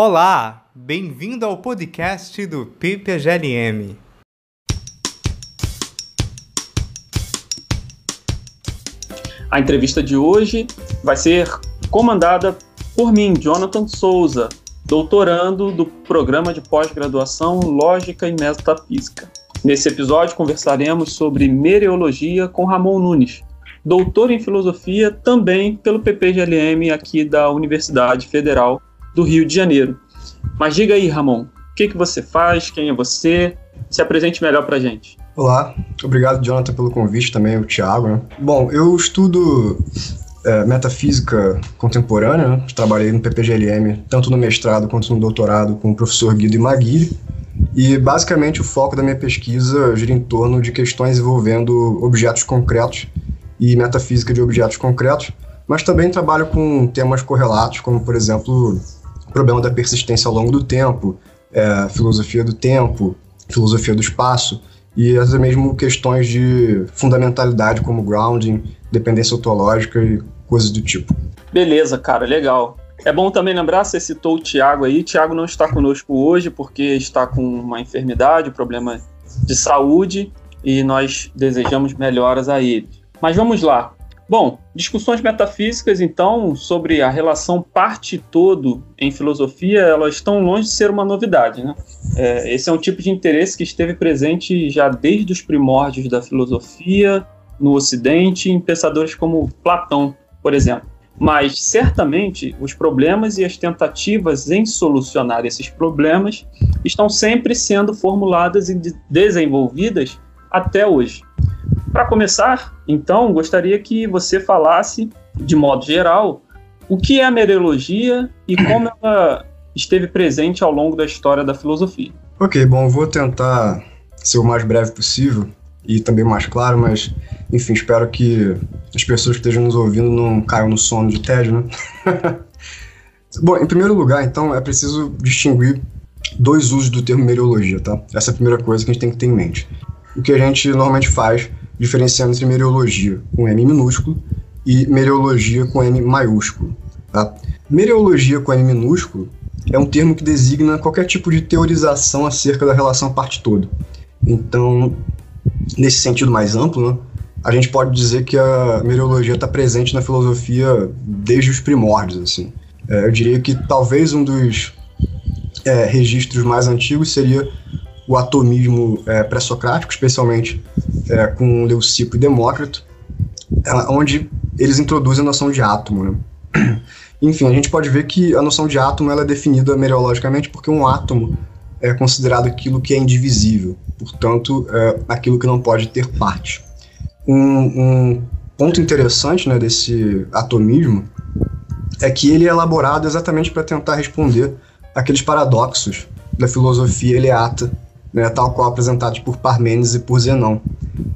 Olá, bem-vindo ao podcast do PPGLM. A entrevista de hoje vai ser comandada por mim, Jonathan Souza, doutorando do programa de pós-graduação Lógica e Metafísica. Nesse episódio conversaremos sobre mereologia com Ramon Nunes, doutor em filosofia também pelo PPGLM aqui da Universidade Federal do Rio de Janeiro. Mas diga aí, Ramon, o que, que você faz, quem é você? Se apresente melhor para gente. Olá, obrigado, Jonathan, pelo convite também, o Thiago. Né? Bom, eu estudo é, metafísica contemporânea, né? trabalhei no PPGLM, tanto no mestrado quanto no doutorado, com o professor Guido Imaguiri, e basicamente o foco da minha pesquisa gira em torno de questões envolvendo objetos concretos e metafísica de objetos concretos, mas também trabalho com temas correlatos, como por exemplo problema da persistência ao longo do tempo, é, filosofia do tempo, filosofia do espaço, e até mesmo questões de fundamentalidade como grounding, dependência ontológica e coisas do tipo. Beleza, cara, legal. É bom também lembrar, você citou o Tiago aí, Tiago não está conosco hoje porque está com uma enfermidade, problema de saúde, e nós desejamos melhoras a ele. Mas vamos lá. Bom, discussões metafísicas, então, sobre a relação parte-todo em filosofia, elas estão longe de ser uma novidade. Né? É, esse é um tipo de interesse que esteve presente já desde os primórdios da filosofia no Ocidente, em pensadores como Platão, por exemplo. Mas, certamente, os problemas e as tentativas em solucionar esses problemas estão sempre sendo formuladas e desenvolvidas até hoje. Para começar, então, gostaria que você falasse, de modo geral, o que é a mereologia e como ela esteve presente ao longo da história da filosofia. Ok, bom, vou tentar ser o mais breve possível e também mais claro, mas enfim, espero que as pessoas que estejam nos ouvindo não caiam no sono de tédio, né? bom, em primeiro lugar, então, é preciso distinguir dois usos do termo mereologia, tá? Essa é a primeira coisa que a gente tem que ter em mente. O que a gente normalmente faz diferenciando entre mereologia com M minúsculo e mereologia com M maiúsculo. Tá? Mereologia com M minúsculo é um termo que designa qualquer tipo de teorização acerca da relação parte-todo. Então, nesse sentido mais amplo, né, a gente pode dizer que a mereologia está presente na filosofia desde os primórdios. Assim. É, eu diria que talvez um dos é, registros mais antigos seria o atomismo é, pré-socrático, especialmente é, com Leucipo e Demócrito, é, onde eles introduzem a noção de átomo. Né? Enfim, a gente pode ver que a noção de átomo ela é definida mereologicamente porque um átomo é considerado aquilo que é indivisível, portanto, é aquilo que não pode ter parte. Um, um ponto interessante né, desse atomismo é que ele é elaborado exatamente para tentar responder aqueles paradoxos da filosofia eleata né, tal qual apresentados por Parmênides e por Zenão.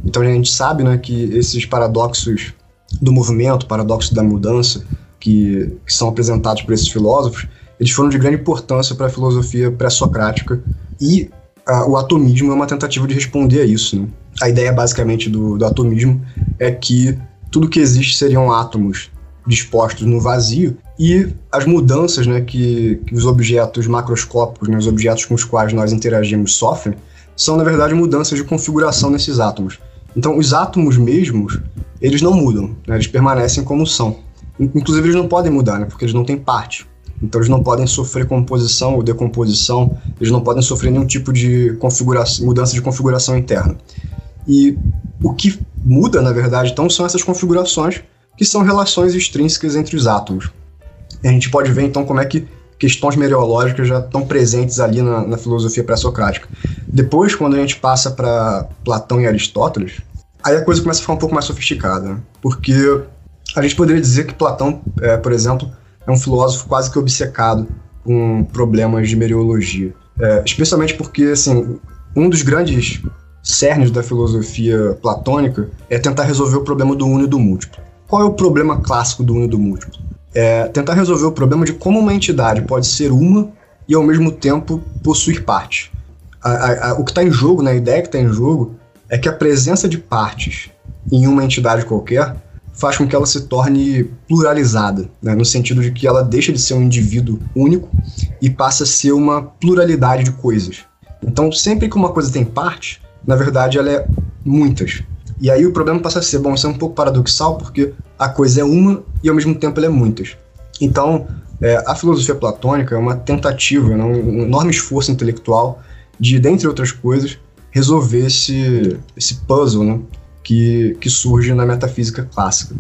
Então a gente sabe né, que esses paradoxos do movimento, paradoxos da mudança, que, que são apresentados por esses filósofos, eles foram de grande importância para a filosofia pré-socrática e a, o atomismo é uma tentativa de responder a isso. Né? A ideia basicamente do, do atomismo é que tudo que existe seriam átomos dispostos no vazio e as mudanças né, que, que os objetos macroscópicos, né, os objetos com os quais nós interagimos, sofrem, são na verdade mudanças de configuração nesses átomos. Então, os átomos mesmos, eles não mudam, né, eles permanecem como são. Inclusive, eles não podem mudar, né, porque eles não têm parte. Então, eles não podem sofrer composição ou decomposição, eles não podem sofrer nenhum tipo de configuração, mudança de configuração interna. E o que muda, na verdade, então, são essas configurações que são relações extrínsecas entre os átomos. E a gente pode ver então como é que questões meteorológicas já estão presentes ali na, na filosofia pré-socrática. Depois, quando a gente passa para Platão e Aristóteles, aí a coisa começa a ficar um pouco mais sofisticada, né? porque a gente poderia dizer que Platão, é, por exemplo, é um filósofo quase que obcecado com problemas de meteorologia, é, especialmente porque assim um dos grandes cernes da filosofia platônica é tentar resolver o problema do uno e do múltiplo. Qual é o problema clássico do uno e do múltiplo? É tentar resolver o problema de como uma entidade pode ser uma e ao mesmo tempo possuir partes. O que está em jogo, né, a ideia que está em jogo, é que a presença de partes em uma entidade qualquer faz com que ela se torne pluralizada, né? no sentido de que ela deixa de ser um indivíduo único e passa a ser uma pluralidade de coisas. Então, sempre que uma coisa tem parte, na verdade ela é muitas. E aí o problema passa a ser, bom, isso é um pouco paradoxal, porque a coisa é uma e ao mesmo tempo ela é muitas. Então, é, a filosofia platônica é uma tentativa, né, um enorme esforço intelectual de, dentre outras coisas, resolver esse, esse puzzle né, que, que surge na metafísica clássica.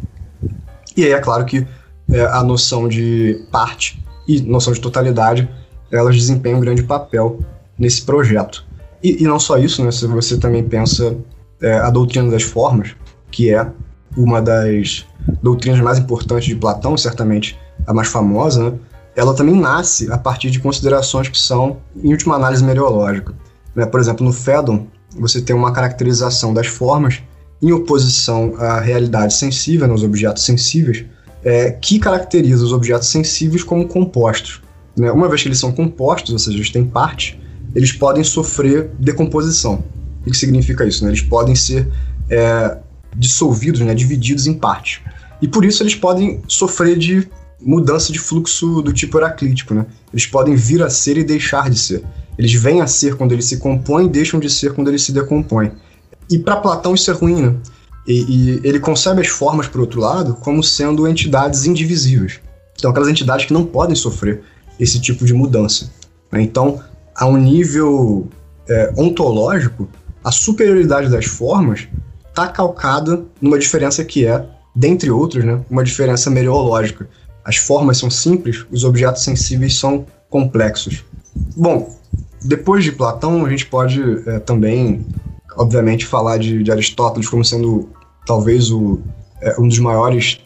E aí é claro que é, a noção de parte e noção de totalidade elas desempenham um grande papel nesse projeto. E, e não só isso, né, se você também pensa é, a doutrina das formas, que é uma das doutrinas mais importantes de Platão, certamente a mais famosa, né, ela também nasce a partir de considerações que são, em última análise, mereológica. Né? Por exemplo, no Fédon, você tem uma caracterização das formas em oposição à realidade sensível, nos objetos sensíveis, é, que caracteriza os objetos sensíveis como compostos. Né? Uma vez que eles são compostos, ou seja, eles têm partes, eles podem sofrer decomposição. O que significa isso? Né? Eles podem ser é, dissolvidos, né? divididos em partes. E por isso eles podem sofrer de mudança de fluxo do tipo heraclítico. Né? Eles podem vir a ser e deixar de ser. Eles vêm a ser quando eles se compõem e deixam de ser quando eles se decompõem. E para Platão isso é ruim, né? E, e, ele concebe as formas, por outro lado, como sendo entidades indivisíveis. Então, aquelas entidades que não podem sofrer esse tipo de mudança. Né? Então, a um nível é, ontológico, a superioridade das formas está calcada numa diferença que é, dentre outras, né, uma diferença mereológica. As formas são simples, os objetos sensíveis são complexos. Bom, depois de Platão, a gente pode é, também obviamente, falar de, de Aristóteles como sendo talvez o, é, um dos maiores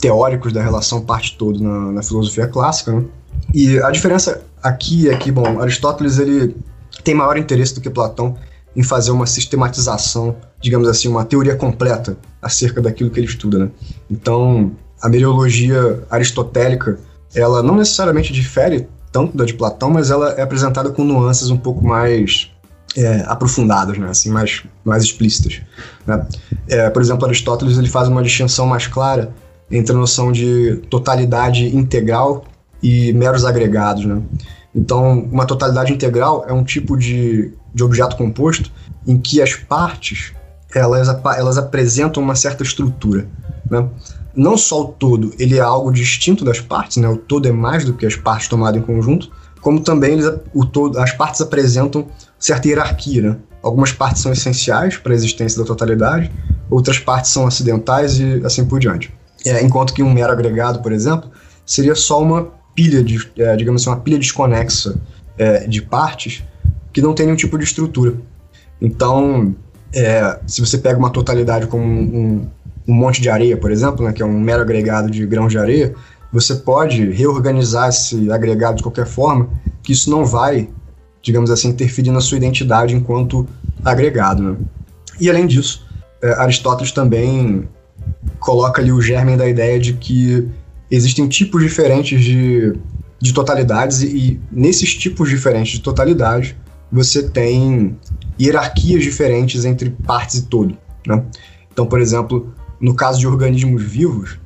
teóricos da relação parte-todo na, na, filosofia clássica. Né? E a diferença aqui é que, bom, Aristóteles ele tem maior interesse do que Platão em fazer uma sistematização, digamos assim, uma teoria completa acerca daquilo que ele estuda. Né? Então, a meriologia aristotélica, ela não necessariamente difere tanto da de Platão, mas ela é apresentada com nuances um pouco mais é, aprofundadas, né, assim, mais, mais explícitas. Né? É, por exemplo, Aristóteles ele faz uma distinção mais clara entre a noção de totalidade integral e meros agregados. Né? Então, uma totalidade integral é um tipo de, de objeto composto em que as partes elas, elas apresentam uma certa estrutura. Né? Não só o todo ele é algo distinto das partes, né? o todo é mais do que as partes tomadas em conjunto, como também eles, o todo, as partes apresentam certa hierarquia. Né? Algumas partes são essenciais para a existência da totalidade, outras partes são acidentais e assim por diante. É, enquanto que um mero agregado, por exemplo, seria só uma pilha, de, é, digamos assim, uma pilha desconexa é, de partes que não tem nenhum tipo de estrutura. Então, é, se você pega uma totalidade como um, um, monte de areia, por exemplo, né, que é um mero agregado de grãos de areia, você pode reorganizar esse agregado de qualquer forma, que isso não vai digamos assim, interferir na sua identidade enquanto agregado. Né? E além disso, é, Aristóteles também coloca ali o germe da ideia de que existem tipos diferentes de, de totalidades e, e nesses tipos diferentes de totalidade você tem hierarquias diferentes entre partes e todo. Né? Então, por exemplo, no caso de organismos vivos,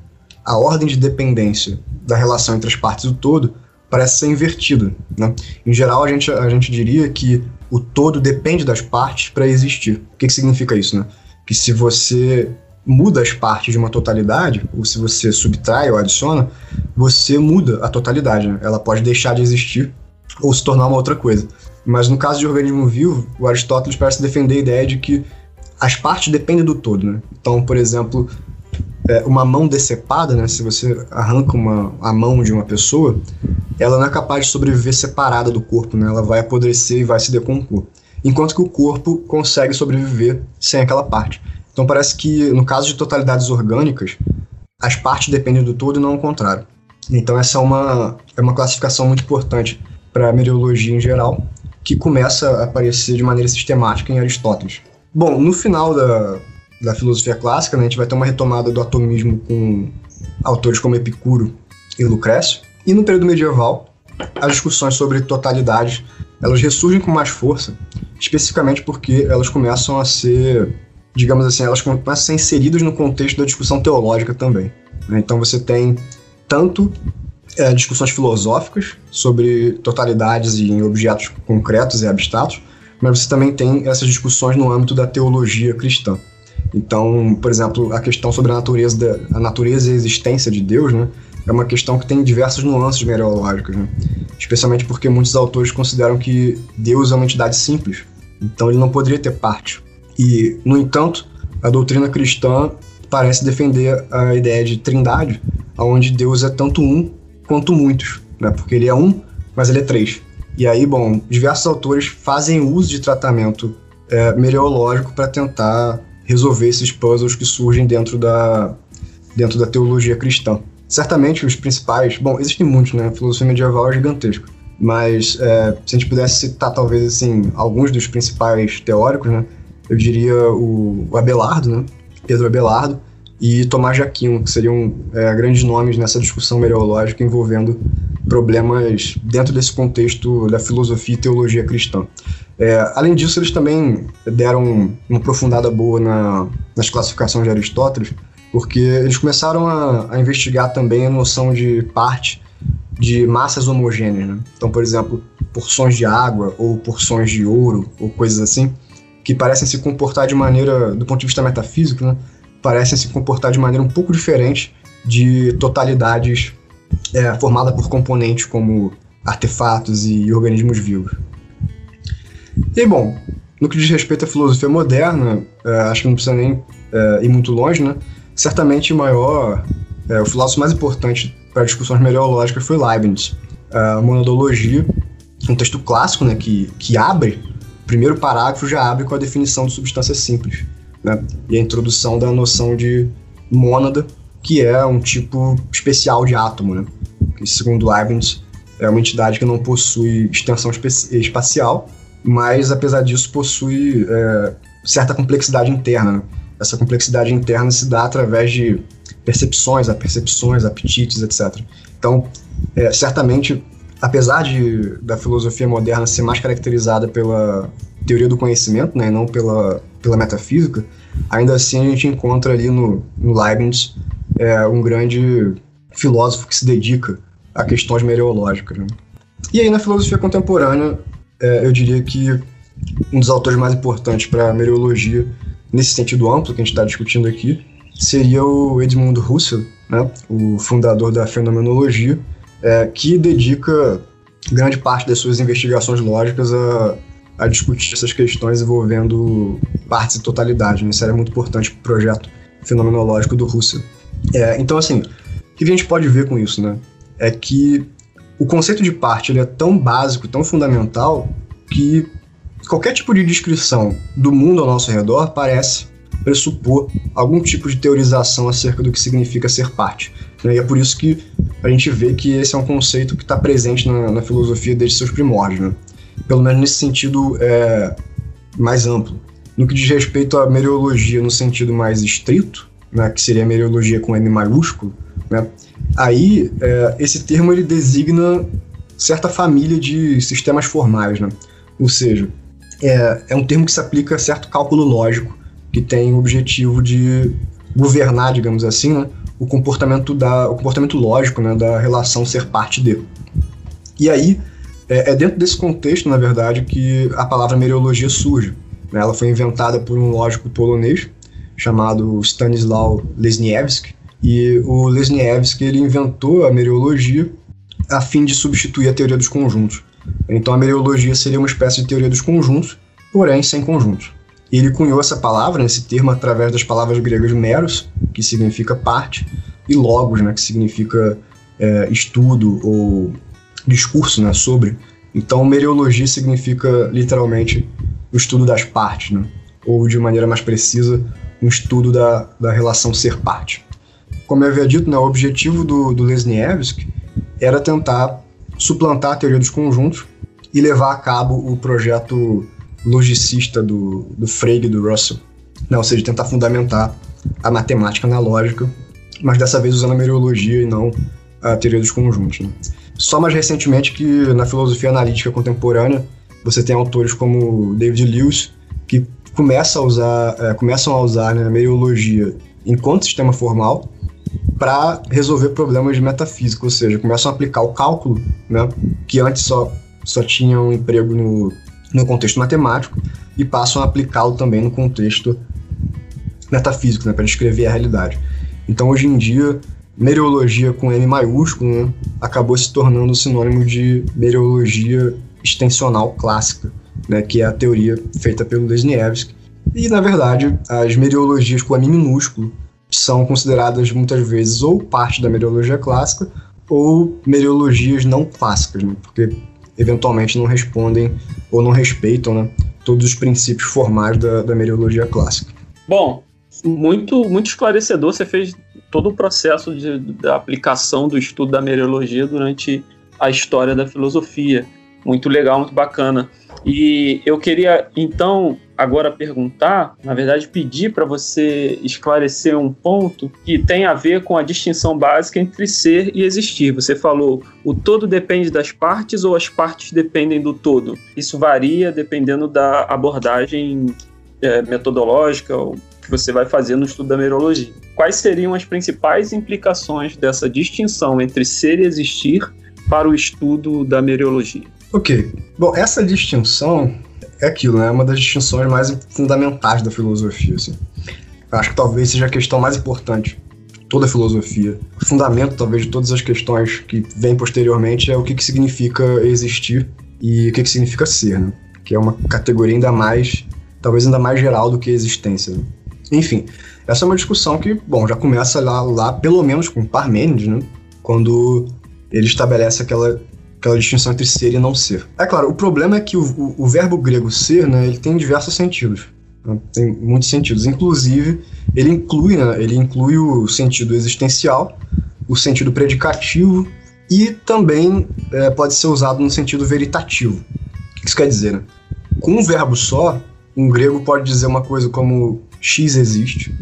a ordem de dependência da relação entre as partes do todo parece ser invertido. Né? Em geral, a gente, a gente diria que o todo depende das partes para existir. O que, que significa isso? Né? Que se você muda as partes de uma totalidade, ou se você subtrai ou adiciona, você muda a totalidade. Né? Ela pode deixar de existir ou se tornar uma outra coisa. Mas no caso de organismo vivo, o Aristóteles parece defender a ideia de que as partes dependem do todo. Né? Então, por exemplo, é, uma mão decepada, né, se você arranca uma, a mão de uma pessoa, ela não é capaz de sobreviver separada do corpo, né, ela vai apodrecer e vai se decompor. Enquanto que o corpo consegue sobreviver sem aquela parte. Então parece que, no caso de totalidades orgânicas, as partes dependem do todo e não o contrário. Então essa é uma, é uma classificação muito importante para a meteorologia em geral, que começa a aparecer de maneira sistemática em Aristóteles. Bom, no final da, da filosofia clássica, né, a gente vai ter uma retomada do atomismo com autores como Epicuro e Lucrécio. E no período medieval, as discussões sobre totalidade elas ressurgem com mais força, especificamente porque elas começam a ser digamos assim, elas começam a ser inseridas no contexto da discussão teológica também. Né? Então você tem tanto é, discussões filosóficas sobre totalidades em objetos concretos e abstratos, mas você também tem essas discussões no âmbito da teologia cristã. Então, por exemplo, a questão sobre a natureza, da, a natureza e a existência de Deus, né, é uma questão que tem diversas nuances mereológicas, né? especialmente porque muitos autores consideram que Deus é uma entidade simples, então ele não poderia ter parte. E, no entanto, a doutrina cristã parece defender a ideia de trindade, onde Deus é tanto um quanto muitos, né? porque ele é um, mas ele é três. E aí, bom, diversos autores fazem uso de tratamento é, mereológico para tentar resolver esses puzzles que surgem dentro da, dentro da teologia cristã. Certamente os principais, bom, existem muitos, né? A filosofia medieval é gigantesca, mas é, se a gente pudesse citar talvez assim alguns dos principais teóricos, né? Eu diria o, o Abelardo, né? Pedro Abelardo e Tomás de Aquino, que seriam é, grandes nomes nessa discussão mereológica envolvendo problemas dentro desse contexto da filosofia e teologia cristã. É, além disso, eles também deram uma aprofundada boa na, nas classificações de Aristóteles, porque eles começaram a, a, investigar também a noção de parte de massas homogêneas. Né? Então, por exemplo, porções de água ou porções de ouro ou coisas assim, que parecem se comportar de maneira, do ponto de vista metafísico, né? Parecem se comportar de maneira um pouco diferente de totalidades é, formadas por componentes como artefatos e organismos vivos. E bom, no que diz respeito à filosofia moderna, é, acho que não precisa nem é, ir muito longe, né? Certamente o maior, é, o filósofo mais importante para discussões meteorológicas foi Leibniz. A monadologia, um texto clássico, né, que, que abre, o primeiro parágrafo já abre com a definição de substância simples, né? E a introdução da noção de mônada, que é um tipo especial de átomo, né? Que segundo Leibniz é uma entidade que não possui extensão espacial, mas apesar disso possui é, certa complexidade interna. Né? Essa complexidade interna se dá através de percepções, apercepções, apetites, etc. Então, é, certamente, apesar de da filosofia moderna ser mais caracterizada pela teoria do conhecimento, né, não pela, pela metafísica, ainda assim a gente encontra ali no, no Leibniz é, um grande filósofo que se dedica a questões meteorológicas. Né? E aí na filosofia contemporânea é, eu diria que um dos autores mais importantes para a meteorologia, nesse sentido amplo que a gente está discutindo aqui, seria o Edmund Husserl, né, o fundador da fenomenologia, é, que dedica grande parte das suas investigações lógicas a, a discutir essas questões envolvendo partes e totalidade. Né? Isso era muito importante para o projeto fenomenológico do Husserl. É, então, assim, o que a gente pode ver com isso? Né? É que o conceito de parte ele é tão básico, tão fundamental, que qualquer tipo de descrição do mundo ao nosso redor parece pressupor algum tipo de teorização acerca do que significa ser parte. Né? E é por isso que a gente vê que esse é um conceito que está presente na, na, filosofia desde seus primórdios, né? Pelo menos nesse sentido é, mais amplo. No que diz respeito à meteorologia no sentido mais estrito, né, que seria meteorologia com M maiúsculo, né, Aí, é, esse termo ele designa certa família de sistemas formais, né? Ou seja, é, é um termo que se aplica a certo cálculo lógico que tem o objetivo de governar, digamos assim, né, o comportamento da o comportamento lógico, né, da relação ser parte de. E aí é, é dentro desse contexto, na verdade, que a palavra meteorologia surge. Né? Ela foi inventada por um lógico polonês chamado Stanislaw Lesniewski e o Lesniewski ele inventou a meteorologia a fim de substituir a teoria dos conjuntos. Então a meteorologia seria uma espécie de teoria dos conjuntos, porém sem conjuntos. Ele cunhou essa palavra, esse termo, através das palavras gregas meros, que significa parte, e logos, né, que significa é, estudo ou discurso né, sobre. Então, meteorologia significa literalmente o estudo das partes, né? ou de maneira mais precisa, um estudo da, da relação ser-parte como eu havia dito, né, o objetivo do, do Lesniewski era tentar suplantar a teoria dos conjuntos e levar a cabo o projeto logicista do, do Frege e do Russell, né, ou seja, tentar fundamentar a matemática na lógica, mas dessa vez usando a meteorologia e não a teoria dos conjuntos. Né. Só mais recentemente que na filosofia analítica contemporânea você tem autores como David Lewis que começa a usar, é, começam a usar né, a meriologia enquanto sistema formal para resolver problemas de metafísica, ou seja, começam a aplicar o cálculo, né, que antes só, só tinha um emprego no, no contexto matemático, e passam a aplicá-lo também no contexto metafísico, né, para descrever a realidade. Então, hoje em dia, meteorologia com M maiúsculo né, acabou se tornando sinônimo de meteorologia extensional clássica, né, que é a teoria feita pelo Lesniewski. E, na verdade, as meteorologias com M minúsculo são consideradas muitas vezes ou parte da meteorologia clássica ou meteorologias não clássicas, né, porque eventualmente não respondem ou não respeitam né, todos os princípios formais da, da meteorologia clássica. Bom, muito, muito esclarecedor. Você fez todo o processo de, da aplicação do estudo da meteorologia durante a história da filosofia. Muito legal, muito bacana. E eu queria então agora perguntar, na verdade, pedir para você esclarecer um ponto que tem a ver com a distinção básica entre ser e existir. Você falou o todo depende das partes ou as partes dependem do todo. Isso varia dependendo da abordagem é, metodológica ou que você vai fazer no estudo da meteorologia. Quais seriam as principais implicações dessa distinção entre ser e existir para o estudo da meteorologia? Ok. Bom, essa distinção é aquilo, né? É uma das distinções mais fundamentais da filosofia, assim. Acho que talvez seja a questão mais importante de toda a filosofia. O fundamento, talvez, de todas as questões que vêm posteriormente é o que, que significa existir e o que, que significa ser, né? Que é uma categoria ainda mais, talvez ainda mais geral do que existência. Né? Enfim, essa é uma discussão que, bom, já começa lá, lá pelo menos com Parmênides, né? Quando ele estabelece aquela, aquela distinção entre ser e não ser. É claro, o problema é que o, o, o verbo grego ser, né, ele tem diversos sentidos. Né? Tem muitos sentidos. Inclusive, ele inclui, né, ele inclui o sentido existencial, o sentido predicativo e também é, pode ser usado no sentido veritativo. O que isso quer dizer? Né? Com um verbo só, um grego pode dizer uma coisa como X existe,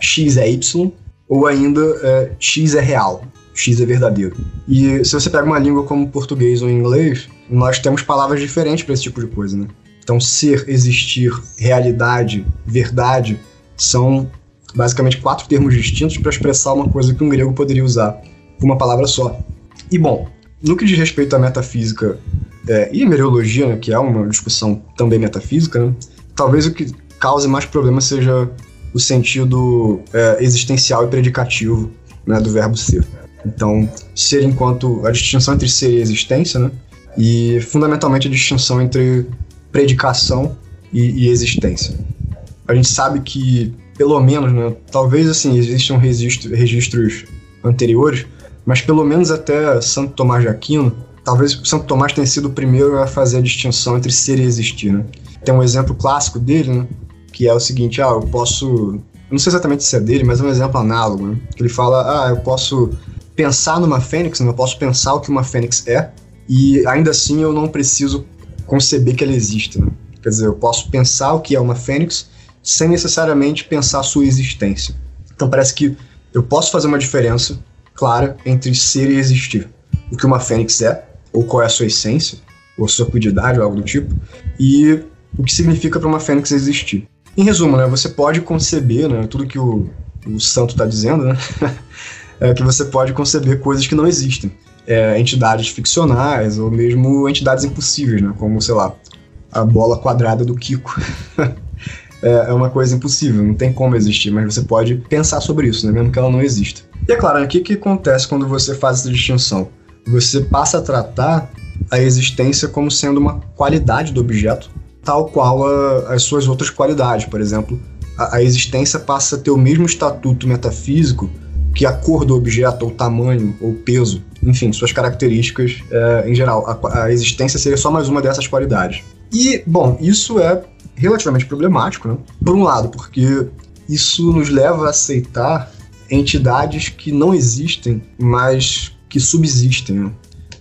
X é Y, ou ainda é, X é real, X é verdadeiro. E se você pega uma língua como português ou inglês, nós temos palavras diferentes para esse tipo de coisa, né? Então, ser, existir, realidade, verdade são basicamente quatro termos distintos para expressar uma coisa que um grego poderia usar com uma palavra só. E bom, no que diz respeito à metafísica é, e meteorologia, né, que é uma discussão também metafísica, né, talvez o que cause mais problema seja o sentido é, existencial e predicativo né, do verbo ser. Então, ser enquanto a distinção entre ser e existência, né? E fundamentalmente a distinção entre predicação e, e existência. A gente sabe que, pelo menos, né, talvez assim existam registro, registros anteriores, mas pelo menos até Santo Tomás de Aquino, talvez Santo Tomás tenha sido o primeiro a fazer a distinção entre ser e existir. Né? Tem um exemplo clássico dele, né, que é o seguinte: ah, eu posso. Não sei exatamente se é dele, mas é um exemplo análogo, né? Que ele fala: ah, eu posso pensar numa fênix, né? eu posso pensar o que uma fênix é, e ainda assim eu não preciso conceber que ela existe. Né? Quer dizer, eu posso pensar o que é uma fênix sem necessariamente pensar a sua existência. Então parece que eu posso fazer uma diferença clara entre ser e existir. O que uma fênix é, ou qual é a sua essência, ou a sua cuididade, ou algo do tipo, e o que significa para uma fênix existir. Em resumo, né, você pode conceber né, tudo que o, o santo está dizendo, né, é que você pode conceber coisas que não existem. É, entidades ficcionais ou mesmo entidades impossíveis, né, como, sei lá, a bola quadrada do Kiko. é, é uma coisa impossível, não tem como existir, mas você pode pensar sobre isso, né, mesmo que ela não exista. E é claro, o que, que acontece quando você faz essa distinção? Você passa a tratar a existência como sendo uma qualidade do objeto tal qual a, as suas outras qualidades. Por exemplo, a, a, existência passa a ter o mesmo estatuto metafísico que a cor do objeto, ou tamanho, ou peso, enfim, suas características é, em geral. A, a, existência seria só mais uma dessas qualidades. E, bom, isso é relativamente problemático, né? Por um lado, porque isso nos leva a aceitar entidades que não existem, mas que subsistem.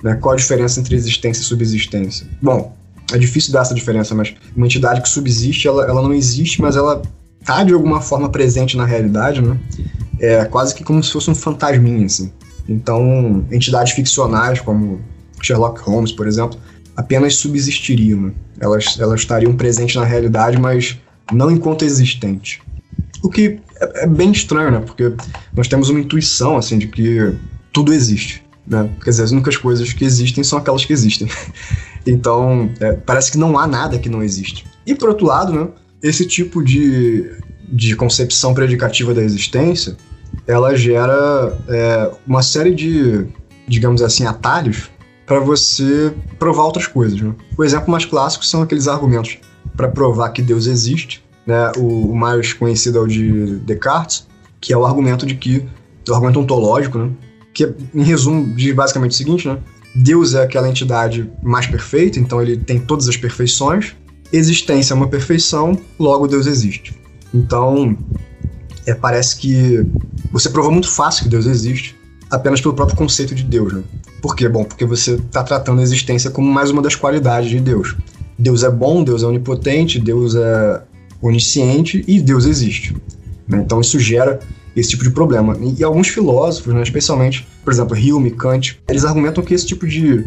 Né? Qual a diferença entre existência e subsistência? Bom, é difícil dar essa diferença, mas uma entidade que subsiste, ela, ela não existe, mas ela tá de alguma forma presente na realidade, né? É quase que como se fosse um fantasminha, assim. Então, entidades ficcionais, como Sherlock Holmes, por exemplo, apenas subsistiriam, né? Elas, elas estariam presentes na realidade, mas não enquanto existente. O que é, é bem estranho, né? Porque nós temos uma intuição, assim, de que tudo existe. Né? Quer dizer, as únicas coisas que existem são aquelas que existem. então, é, parece que não há nada que não existe. E por outro lado, né, esse tipo de, de concepção predicativa da existência, ela gera é, uma série de, digamos assim, atalhos para você provar outras coisas. Né? O exemplo mais clássico são aqueles argumentos para provar que Deus existe. Né? O, o, mais conhecido é o de Descartes, que é o argumento de que, o argumento ontológico, né? que em resumo diz basicamente o seguinte, né? Deus é aquela entidade mais perfeita, então ele tem todas as perfeições. Existência é uma perfeição, logo Deus existe. Então, é, parece que você provou muito fácil que Deus existe, apenas pelo próprio conceito de Deus, né? Por quê? Bom, porque você está tratando a existência como mais uma das qualidades de Deus. Deus é bom, Deus é onipotente, Deus é onisciente e Deus existe. Né? Então isso gera esse tipo de problema. E, e alguns filósofos, né, especialmente, por exemplo, Hume, Kant, eles argumentam que esse tipo de,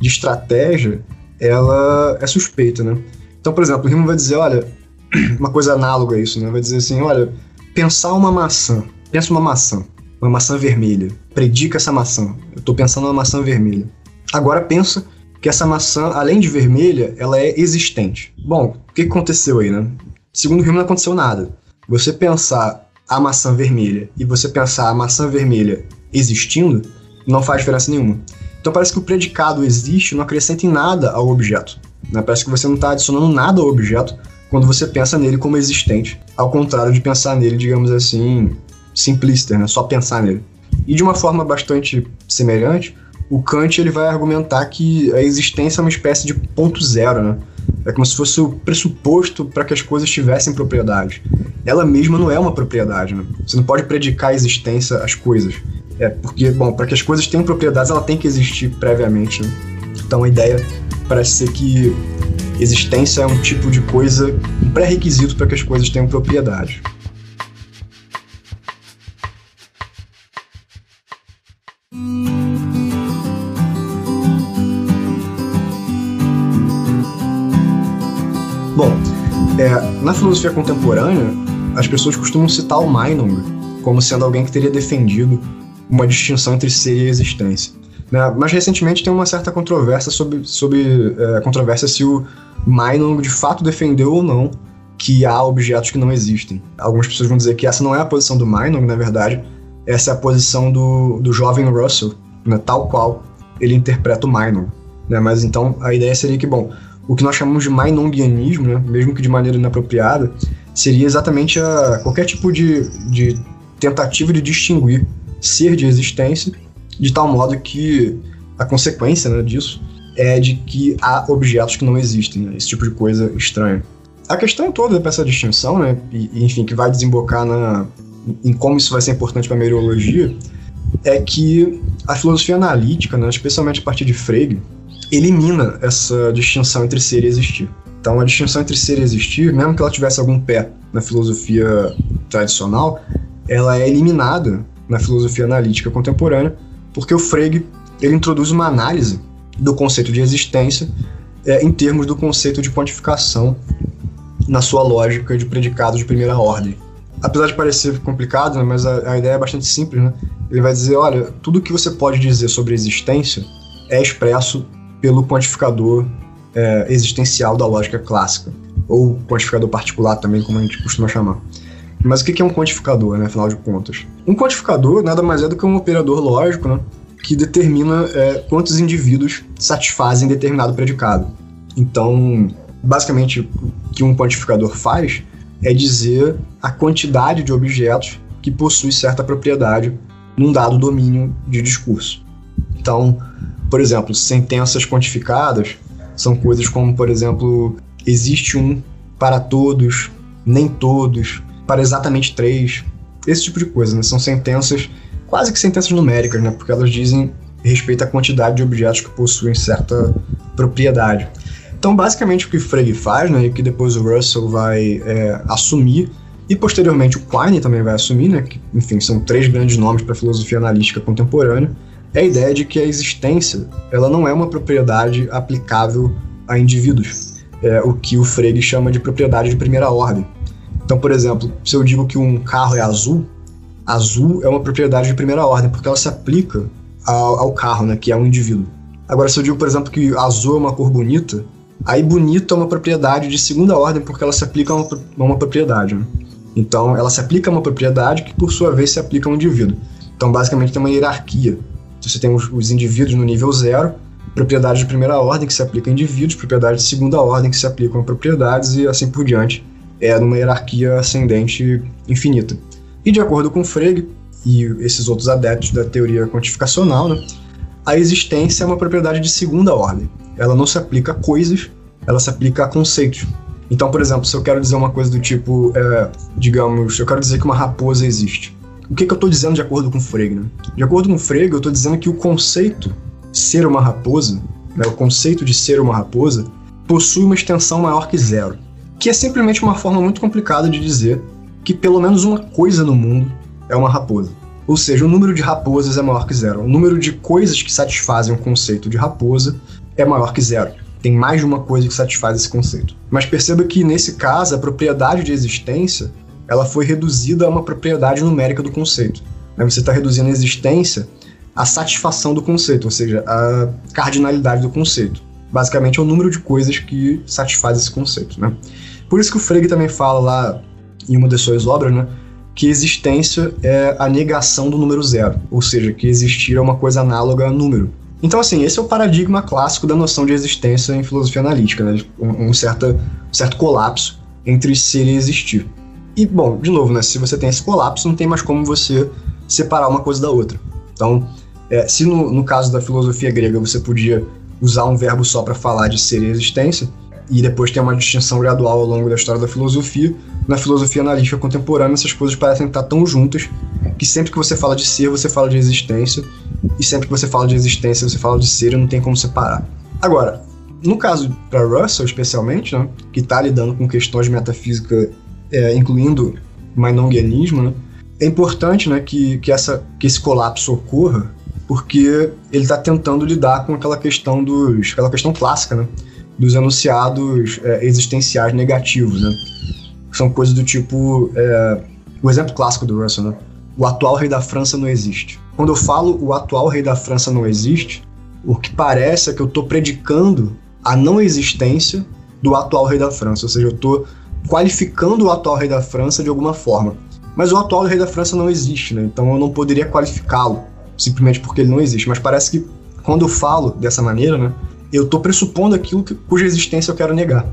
de estratégia ela é suspeita, né? Então, por exemplo, Hume vai dizer, olha, uma coisa análoga a isso, né? Vai dizer assim, olha, pensar uma maçã, pensa uma maçã, uma maçã vermelha, predica essa maçã. Eu estou pensando uma maçã vermelha. Agora pensa que essa maçã, além de vermelha, ela é existente. Bom, o que aconteceu aí, né? Segundo Hume, não aconteceu nada. Você pensar a maçã vermelha e você pensar a maçã vermelha existindo, não faz diferença nenhuma. Então parece que o predicado existe não acrescenta em nada ao objeto. Né? Parece que você não está adicionando nada ao objeto quando você pensa nele como existente, ao contrário de pensar nele, digamos assim, simplista, né? só pensar nele. E de uma forma bastante semelhante, o Kant ele vai argumentar que a existência é uma espécie de ponto zero, né? É como se fosse o pressuposto para que as coisas tivessem propriedade. Ela mesma não é uma propriedade, né? Você não pode predicar a existência às coisas. É porque, bom, para que as coisas tenham propriedades, ela tem que existir previamente. Né? Então a ideia parece ser que existência é um tipo de coisa, um pré-requisito para que as coisas tenham propriedade. Bom, é, na filosofia contemporânea, as pessoas costumam citar o Meinong como sendo alguém que teria defendido uma distinção entre ser e existência. Né? Mas recentemente tem uma certa controvérsia sobre, sobre é, controvérsia se o Meinong de fato defendeu ou não que há objetos que não existem. Algumas pessoas vão dizer que essa não é a posição do Meinong, na verdade, essa é a posição do, do jovem Russell, né? tal qual ele interpreta o Meinong. Né? Mas então a ideia seria que, bom, o que nós chamamos de mainongianismo, né, mesmo que de maneira inapropriada, seria exatamente a, qualquer tipo de, de tentativa de distinguir ser de existência, de tal modo que a consequência né, disso é de que há objetos que não existem, né, esse tipo de coisa estranha. A questão toda dessa distinção, né, e, enfim, que vai desembocar na, em como isso vai ser importante para a meteorologia, é que a filosofia analítica, né, especialmente a partir de Frege, elimina essa distinção entre ser e existir. Então, a distinção entre ser e existir, mesmo que ela tivesse algum pé na filosofia tradicional, ela é eliminada na filosofia analítica contemporânea, porque o Frege ele introduz uma análise do conceito de existência é, em termos do conceito de quantificação na sua lógica de predicados de primeira ordem. Apesar de parecer complicado, né, mas a, a, ideia é bastante simples. Né? Ele vai dizer, olha, tudo que você pode dizer sobre existência é expresso pelo quantificador é, existencial da lógica clássica, ou quantificador particular também, como a gente costuma chamar. Mas o que é um quantificador, né, afinal de contas? Um quantificador nada mais é do que um operador lógico né, que determina é, quantos indivíduos satisfazem determinado predicado. Então, basicamente, o que um quantificador faz é dizer a quantidade de objetos que possui certa propriedade num dado domínio de discurso. Então, por exemplo, sentenças quantificadas são coisas como, por exemplo, existe um para todos, nem todos, para exatamente três. Esse tipo de coisa, né? São sentenças, quase que sentenças numéricas, né? Porque elas dizem respeito à quantidade de objetos que possuem certa propriedade. Então, basicamente, o que Frege faz, né, e que depois o Russell vai é, assumir, e posteriormente o Quine também vai assumir, né, que, enfim, são três grandes nomes para a filosofia analítica contemporânea, é a ideia de que a existência ela não é uma propriedade aplicável a indivíduos. É o que o Frege chama de propriedade de primeira ordem. Então, por exemplo, se eu digo que um carro é azul, azul é uma propriedade de primeira ordem, porque ela se aplica ao, ao carro, né, que é um indivíduo. Agora, se eu digo, por exemplo, que azul é uma cor bonita, aí bonito é uma propriedade de segunda ordem, porque ela se aplica a uma, a uma propriedade. Né? Então, ela se aplica a uma propriedade que, por sua vez, se aplica a um indivíduo. Então, basicamente, tem uma hierarquia. Você tem os, os indivíduos no nível zero, propriedade de primeira ordem que se aplica a indivíduos, propriedade de segunda ordem que se aplicam a propriedades e assim por diante. É numa hierarquia ascendente infinita. E de acordo com Frege e esses outros adeptos da teoria quantificacional, né, a existência é uma propriedade de segunda ordem. Ela não se aplica a coisas, ela se aplica a conceitos. Então, por exemplo, se eu quero dizer uma coisa do tipo, é, digamos, eu quero dizer que uma raposa existe. O que, que eu estou dizendo de acordo com Frege? Né? De acordo com Frege, eu estou dizendo que o conceito ser uma raposa, né, o conceito de ser uma raposa, possui uma extensão maior que zero, que é simplesmente uma forma muito complicada de dizer que pelo menos uma coisa no mundo é uma raposa. Ou seja, o número de raposas é maior que zero. O número de coisas que satisfazem o conceito de raposa é maior que zero. Tem mais de uma coisa que satisfaz esse conceito. Mas perceba que nesse caso a propriedade de existência ela foi reduzida a uma propriedade numérica do conceito. Né, você está reduzindo a existência a satisfação do conceito, ou seja, a cardinalidade do conceito. Basicamente é o número de coisas que satisfaz esse conceito, né? Por isso que o Frege também fala lá em uma das suas obras, né, que existência é a negação do número zero, ou seja, que existir é uma coisa análoga a número. Então, assim, esse é o paradigma clássico da noção de existência em filosofia analítica, né? Um, um, um certo colapso entre ser e existir. E, bom, de novo, né? Se você tem esse colapso, não tem mais como você separar uma coisa da outra. Então, é, se no, no caso da filosofia grega você podia usar um verbo só para falar de ser e existência, e depois tem uma distinção gradual ao longo da história da filosofia, na filosofia analítica contemporânea essas coisas parecem estar tão juntas que sempre que você fala de ser, você fala de existência, e sempre que você fala de existência, você fala de ser e não tem como separar. Agora, no caso para Russell, especialmente, né, que está lidando com questões de metafísica, é, incluindo mainongianismo, né, é importante né, que, que, essa, que esse colapso ocorra porque ele está tentando lidar com aquela questão dos, aquela questão clássica, né, dos enunciados é, existenciais negativos, né? São coisas do tipo, é, o exemplo clássico do Russell, né? O atual rei da França não existe. Quando eu falo o atual rei da França não existe, o que parece é que eu estou predicando a não existência do atual rei da França, ou seja, eu estou qualificando o atual rei da França de alguma forma. Mas o atual rei da França não existe, né? Então eu não poderia qualificá-lo simplesmente porque ele não existe. Mas parece que quando eu falo dessa maneira, né, eu estou pressupondo aquilo que, cuja existência eu quero negar.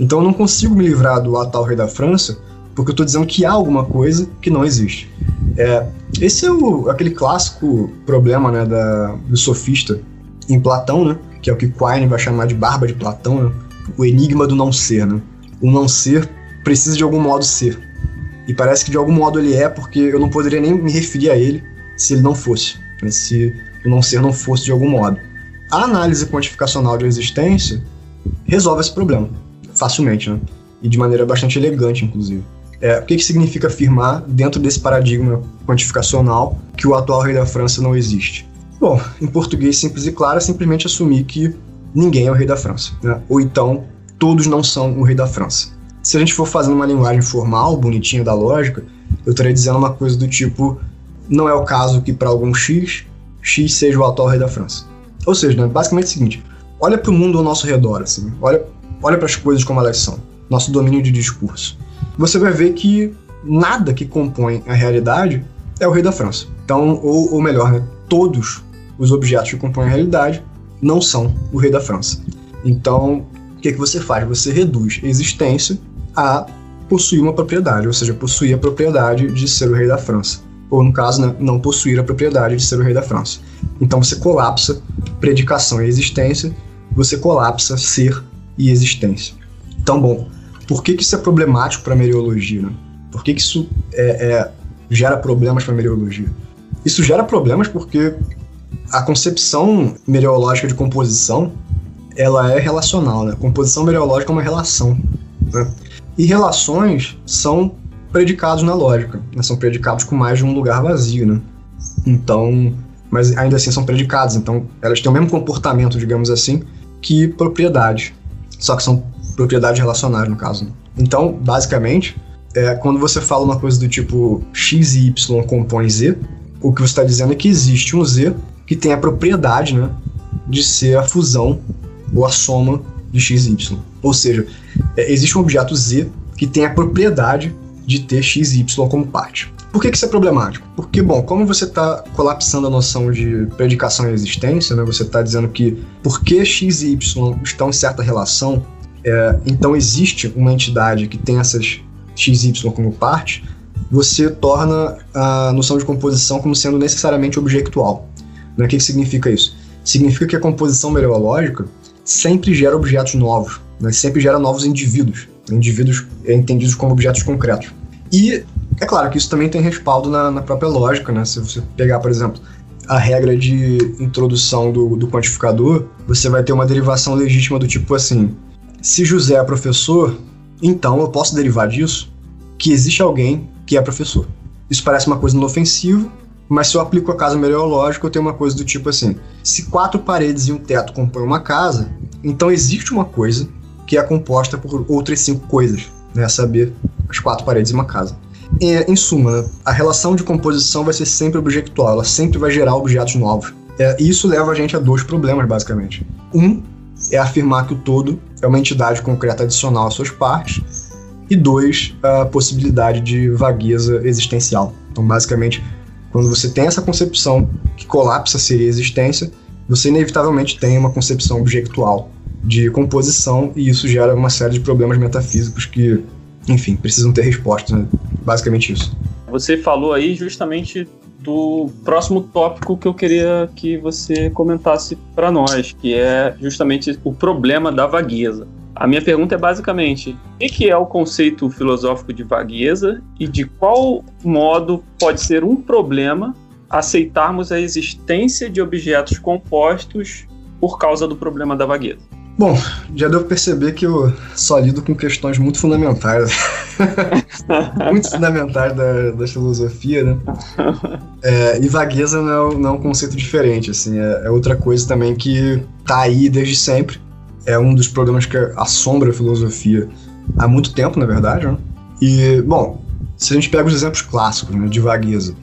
Então eu não consigo me livrar do atual rei da França porque eu estou dizendo que há alguma coisa que não existe. É, esse é o, aquele clássico problema né, da, do sofista em Platão, né, que é o que Quine vai chamar de barba de Platão, né, o enigma do não ser. Né? O não ser precisa de algum modo ser. E parece que de algum modo ele é, porque eu não poderia nem me referir a ele se ele não fosse, né? se o não ser não fosse de algum modo. A análise quantificacional de existência resolve esse problema facilmente, né? E de maneira bastante elegante, inclusive. É, o que, que significa afirmar, dentro desse paradigma quantificacional, que o atual rei da França não existe? Bom, em português simples e claro, é simplesmente assumir que ninguém é o rei da França. Né? Ou então, todos não são o rei da França. Se a gente for fazendo uma linguagem formal, bonitinha da lógica, eu estaria dizendo uma coisa do tipo: não é o caso que para algum X, X seja o atual rei da França. Ou seja, né, basicamente é o seguinte: olha para o mundo ao nosso redor, assim, olha, olha para as coisas como elas são, nosso domínio de discurso. Você vai ver que nada que compõe a realidade é o rei da França. Então, ou, ou melhor, né, todos os objetos que compõem a realidade não são o rei da França. Então, o que, que você faz? Você reduz existência a possuir uma propriedade, ou seja, possuir a propriedade de ser o rei da França ou no caso, né, não possuir a propriedade de ser o rei da França. Então você colapsa predicação e existência, você colapsa ser e existência. Então, bom, por que, que isso é problemático para a meriologia? Né? Por que, que isso é, é, gera problemas para a meriologia? Isso gera problemas porque a concepção meriológica de composição ela é relacional, né? Composição meriológica é uma relação, né? E relações são predicados na lógica, né? são predicados com mais de um lugar vazio, né? Então, mas ainda assim são predicados, então elas têm o mesmo comportamento, digamos assim, que propriedades, só que são propriedades relacionais no caso. Né? Então, basicamente, é, quando você fala uma coisa do tipo x e y compõem z, o que você está dizendo é que existe um z que tem a propriedade né, de ser a fusão ou a soma de x y. Ou seja, é, existe um objeto z que tem a propriedade de ter x y como parte. Por que, que isso é problemático? Porque, bom, como você está colapsando a noção de predicação e existência, né, você está dizendo que porque x e y estão em certa relação, é, então existe uma entidade que tem essas x e y como parte, você torna a noção de composição como sendo necessariamente objectual. Né? O que, que significa isso? Significa que a composição mereológica sempre gera objetos novos, né? sempre gera novos indivíduos, indivíduos entendidos como objetos concretos. E é claro que isso também tem respaldo na, na própria lógica, né? Se você pegar, por exemplo, a regra de introdução do, do quantificador, você vai ter uma derivação legítima do tipo assim: se José é professor, então eu posso derivar disso que existe alguém que é professor. Isso parece uma coisa inofensiva, mas se eu aplico a casa meteorológica, eu tenho uma coisa do tipo assim: se quatro paredes e um teto compõem uma casa, então existe uma coisa que é composta por outras cinco coisas, né? A saber, as quatro paredes e uma casa. É, em suma, a relação de composição vai ser sempre objectual, ela sempre vai gerar objetos novos. É, e isso leva a gente a dois problemas, basicamente. Um é afirmar que o todo é uma entidade concreta adicional às suas partes, e dois, a possibilidade de vagueza existencial. Então, basicamente, quando você tem essa concepção que colapsa seria a existência, você inevitavelmente tem uma concepção objectual de composição e isso gera uma série de problemas metafísicos que enfim, precisam ter respostas, né? basicamente isso. Você falou aí justamente do próximo tópico que eu queria que você comentasse para nós, que é justamente o problema da vagueza. A minha pergunta é basicamente: o que é o conceito filosófico de vagueza e de qual modo pode ser um problema aceitarmos a existência de objetos compostos por causa do problema da vagueza? Bom, já deu pra perceber que eu só lido com questões muito fundamentais. muito fundamentais da, da filosofia, né? É, e vagueza não é, não é, um conceito diferente, assim, é, é, outra coisa também que tá aí desde sempre. É um dos problemas que assombra a filosofia há muito tempo, na verdade, né? E, bom, se a gente pega os exemplos clássicos né, de vagueza.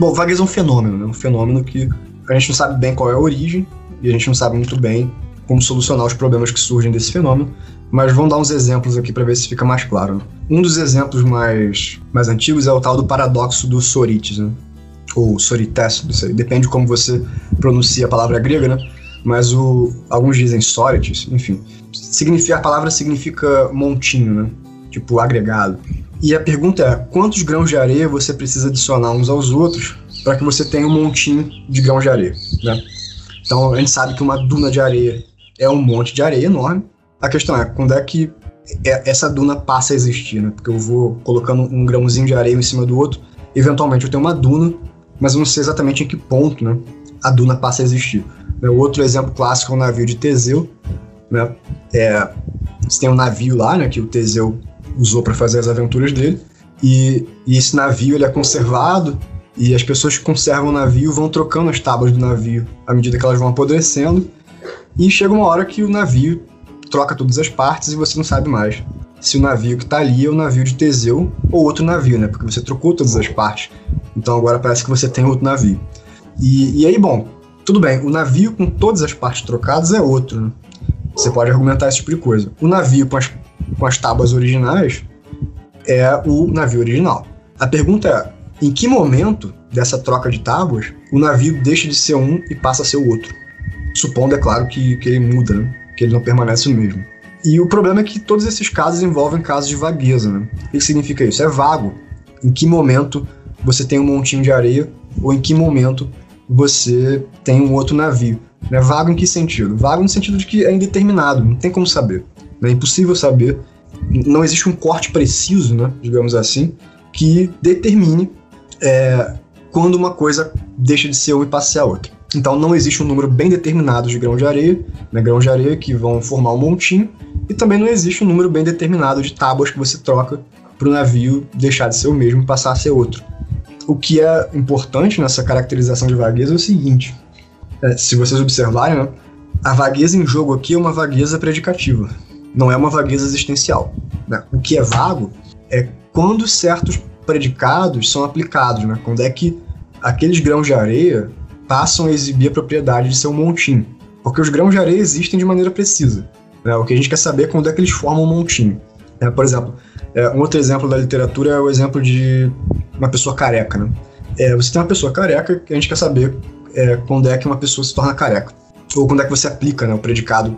Bom, vagueza é um fenômeno, né? Um fenômeno que a gente não sabe bem qual é a origem e a gente não sabe muito bem como solucionar os problemas que surgem desse fenômeno, mas vamos dar uns exemplos aqui para ver se fica mais claro. Um dos exemplos mais, mais antigos é o tal do paradoxo do Sorites, né? ou Sorites, não sei, depende de como você pronuncia a palavra grega, né? Mas o, alguns dizem Sorites, enfim. Significa, a palavra significa montinho, né? Tipo agregado. E a pergunta é: quantos grãos de areia você precisa adicionar uns aos outros para que você tenha um montinho de grãos de areia, né? Então a gente sabe que uma duna de areia é um monte de areia enorme. A questão é quando é que é, essa duna passa a existir, né? Porque eu vou colocando um grãozinho de areia em cima do outro, eventualmente eu tenho uma duna, mas eu não sei exatamente em que ponto, né? A duna passa a existir. O outro exemplo clássico é o navio de Teseu, né? É, você tem um navio lá, né? Que o Teseu usou para fazer as aventuras dele, e, e esse navio ele é conservado e as pessoas que conservam o navio vão trocando as tábuas do navio à medida que elas vão apodrecendo e chega uma hora que o navio troca todas as partes e você não sabe mais se o navio que está ali é o navio de Teseu ou outro navio, né? Porque você trocou todas as partes. Então agora parece que você tem outro navio. E, e aí, bom, tudo bem, o navio com todas as partes trocadas é outro, né? Você pode argumentar esse tipo de coisa. O navio com as, com as tábuas originais é o navio original. A pergunta é: em que momento dessa troca de tábuas o navio deixa de ser um e passa a ser o outro? Supondo, é claro, que, que ele muda, né? que ele não permanece o mesmo. E o problema é que todos esses casos envolvem casos de vagueza. Né? O que significa isso? É vago. Em que momento você tem um montinho de areia ou em que momento você tem um outro navio. Né? Vago em que sentido? Vago no sentido de que é indeterminado, não tem como saber. É impossível saber. Não existe um corte preciso, né? digamos assim, que determine é, quando uma coisa deixa de ser uma e passa a outra. Então não existe um número bem determinado de grãos de areia, né, de areia que vão formar um montinho, e também não existe um número bem determinado de tábuas que você troca para o navio deixar de ser o mesmo e passar a ser outro. O que é importante nessa caracterização de vagueza é o seguinte: é, se vocês observarem, né, a vagueza em jogo aqui é uma vagueza predicativa, não é uma vagueza existencial. Né? O que é vago é quando certos predicados são aplicados, né? Quando é que aqueles grãos de areia passam a exibir a propriedade de ser um montinho. Porque os grãos de areia existem de maneira precisa. Né? O que a gente quer saber é quando é que eles formam um montinho. É, por exemplo, é, um outro exemplo da literatura é o exemplo de uma pessoa careca. Né? É, você tem uma pessoa careca que a gente quer saber é, quando é que uma pessoa se torna careca. Ou quando é que você aplica né, o predicado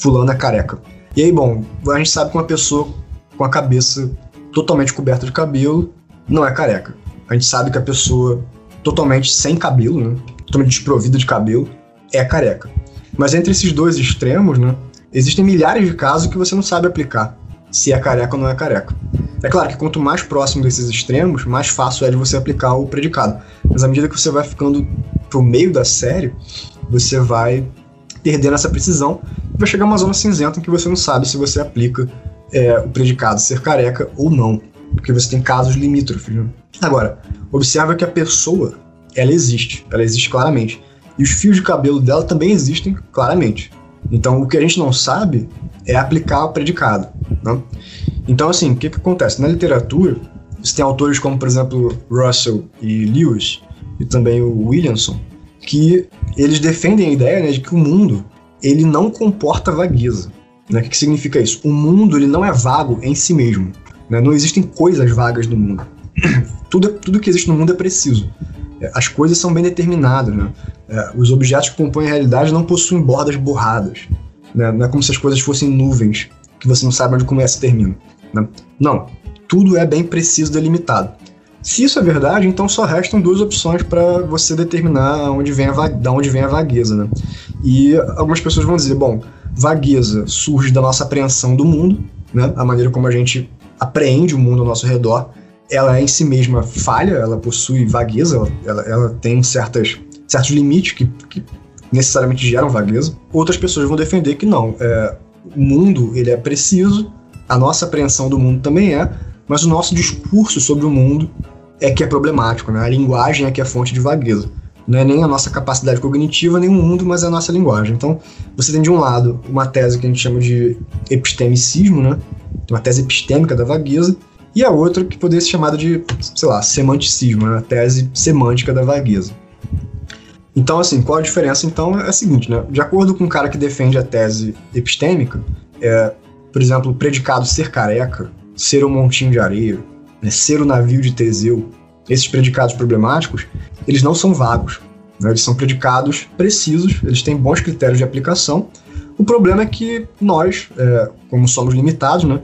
fulano é careca. E aí, bom, a gente sabe que uma pessoa com a cabeça totalmente coberta de cabelo não é careca. A gente sabe que a pessoa totalmente sem cabelo, né, totalmente desprovida de cabelo, é careca. Mas entre esses dois extremos, né, existem milhares de casos que você não sabe aplicar se é careca ou não é careca. É claro que quanto mais próximo desses extremos, mais fácil é de você aplicar o predicado. Mas à medida que você vai ficando pro meio da série, você vai perdendo essa precisão vai chegar uma zona cinzenta em que você não sabe se você aplica é, o predicado ser careca ou não. Porque você tem casos limítrofes. Né? Agora, observa que a pessoa, ela existe. Ela existe claramente. E os fios de cabelo dela também existem claramente. Então, o que a gente não sabe é aplicar o predicado. Né? Então, assim, o que, que acontece? Na literatura, você tem autores como, por exemplo, Russell e Lewis, e também o Williamson, que eles defendem a ideia né, de que o mundo ele não comporta vagueza. Né? O que, significa isso? O mundo ele não é vago em si mesmo. Né? Não existem coisas vagas no mundo. tudo, tudo que existe no mundo é preciso. É, as coisas são bem determinadas. Né? É, os objetos que compõem a realidade não possuem bordas borradas. Né? Não é como se as coisas fossem nuvens, que você não sabe onde começa e termina. Né? Não. Tudo é bem preciso delimitado. Se isso é verdade, então só restam duas opções para você determinar onde vem a da onde vem a vagueza. Né? E algumas pessoas vão dizer: bom, vagueza surge da nossa apreensão do mundo, né? a maneira como a gente apreende o mundo ao nosso redor. Ela é em si mesma falha, ela possui vagueza, ela, ela tem certas, certos limites que, que necessariamente geram vagueza. Outras pessoas vão defender que não. É, o mundo ele é preciso, a nossa apreensão do mundo também é, mas o nosso discurso sobre o mundo é que é problemático, né? A linguagem é que é fonte de vagueza. Não é nem a nossa capacidade cognitiva, nem o mundo, mas é a nossa linguagem. Então, você tem de um lado uma tese que a gente chama de epistemicismo, né? Uma tese epistêmica da vagueza, e a outra que poderia ser chamada de, sei lá, semanticismo, né? A tese semântica da vagueza. Então, assim, qual a diferença? Então, é a seguinte, né? De acordo com o cara que defende a tese epistêmica, é, por exemplo, o predicado ser careca, ser um montinho de areia, né, ser o navio de Teseu, esses predicados problemáticos, eles não são vagos. Né? Eles são predicados precisos, eles têm bons critérios de aplicação. O problema é que nós, é, como somos limitados, né,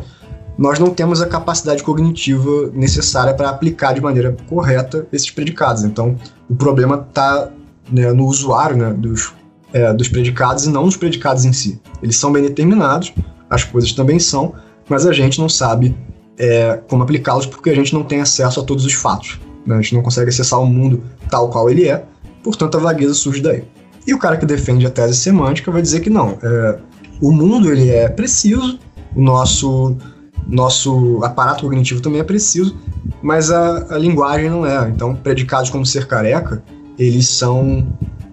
nós não temos a capacidade cognitiva necessária para aplicar de maneira correta esses predicados. Então, o problema está né, no usuário né, dos, é, dos predicados e não nos predicados em si. Eles são bem determinados, as coisas também são, mas a gente não sabe é, como aplicá-los porque a gente não tem acesso a todos os fatos. Né? A gente não consegue acessar o mundo tal qual ele é, portanto a vagueza surge daí. E o cara que defende a tese semântica vai dizer que não, é, o mundo ele é preciso, o nosso nosso aparato cognitivo também é preciso, mas a, a linguagem não é. Então, predicados como ser careca, eles são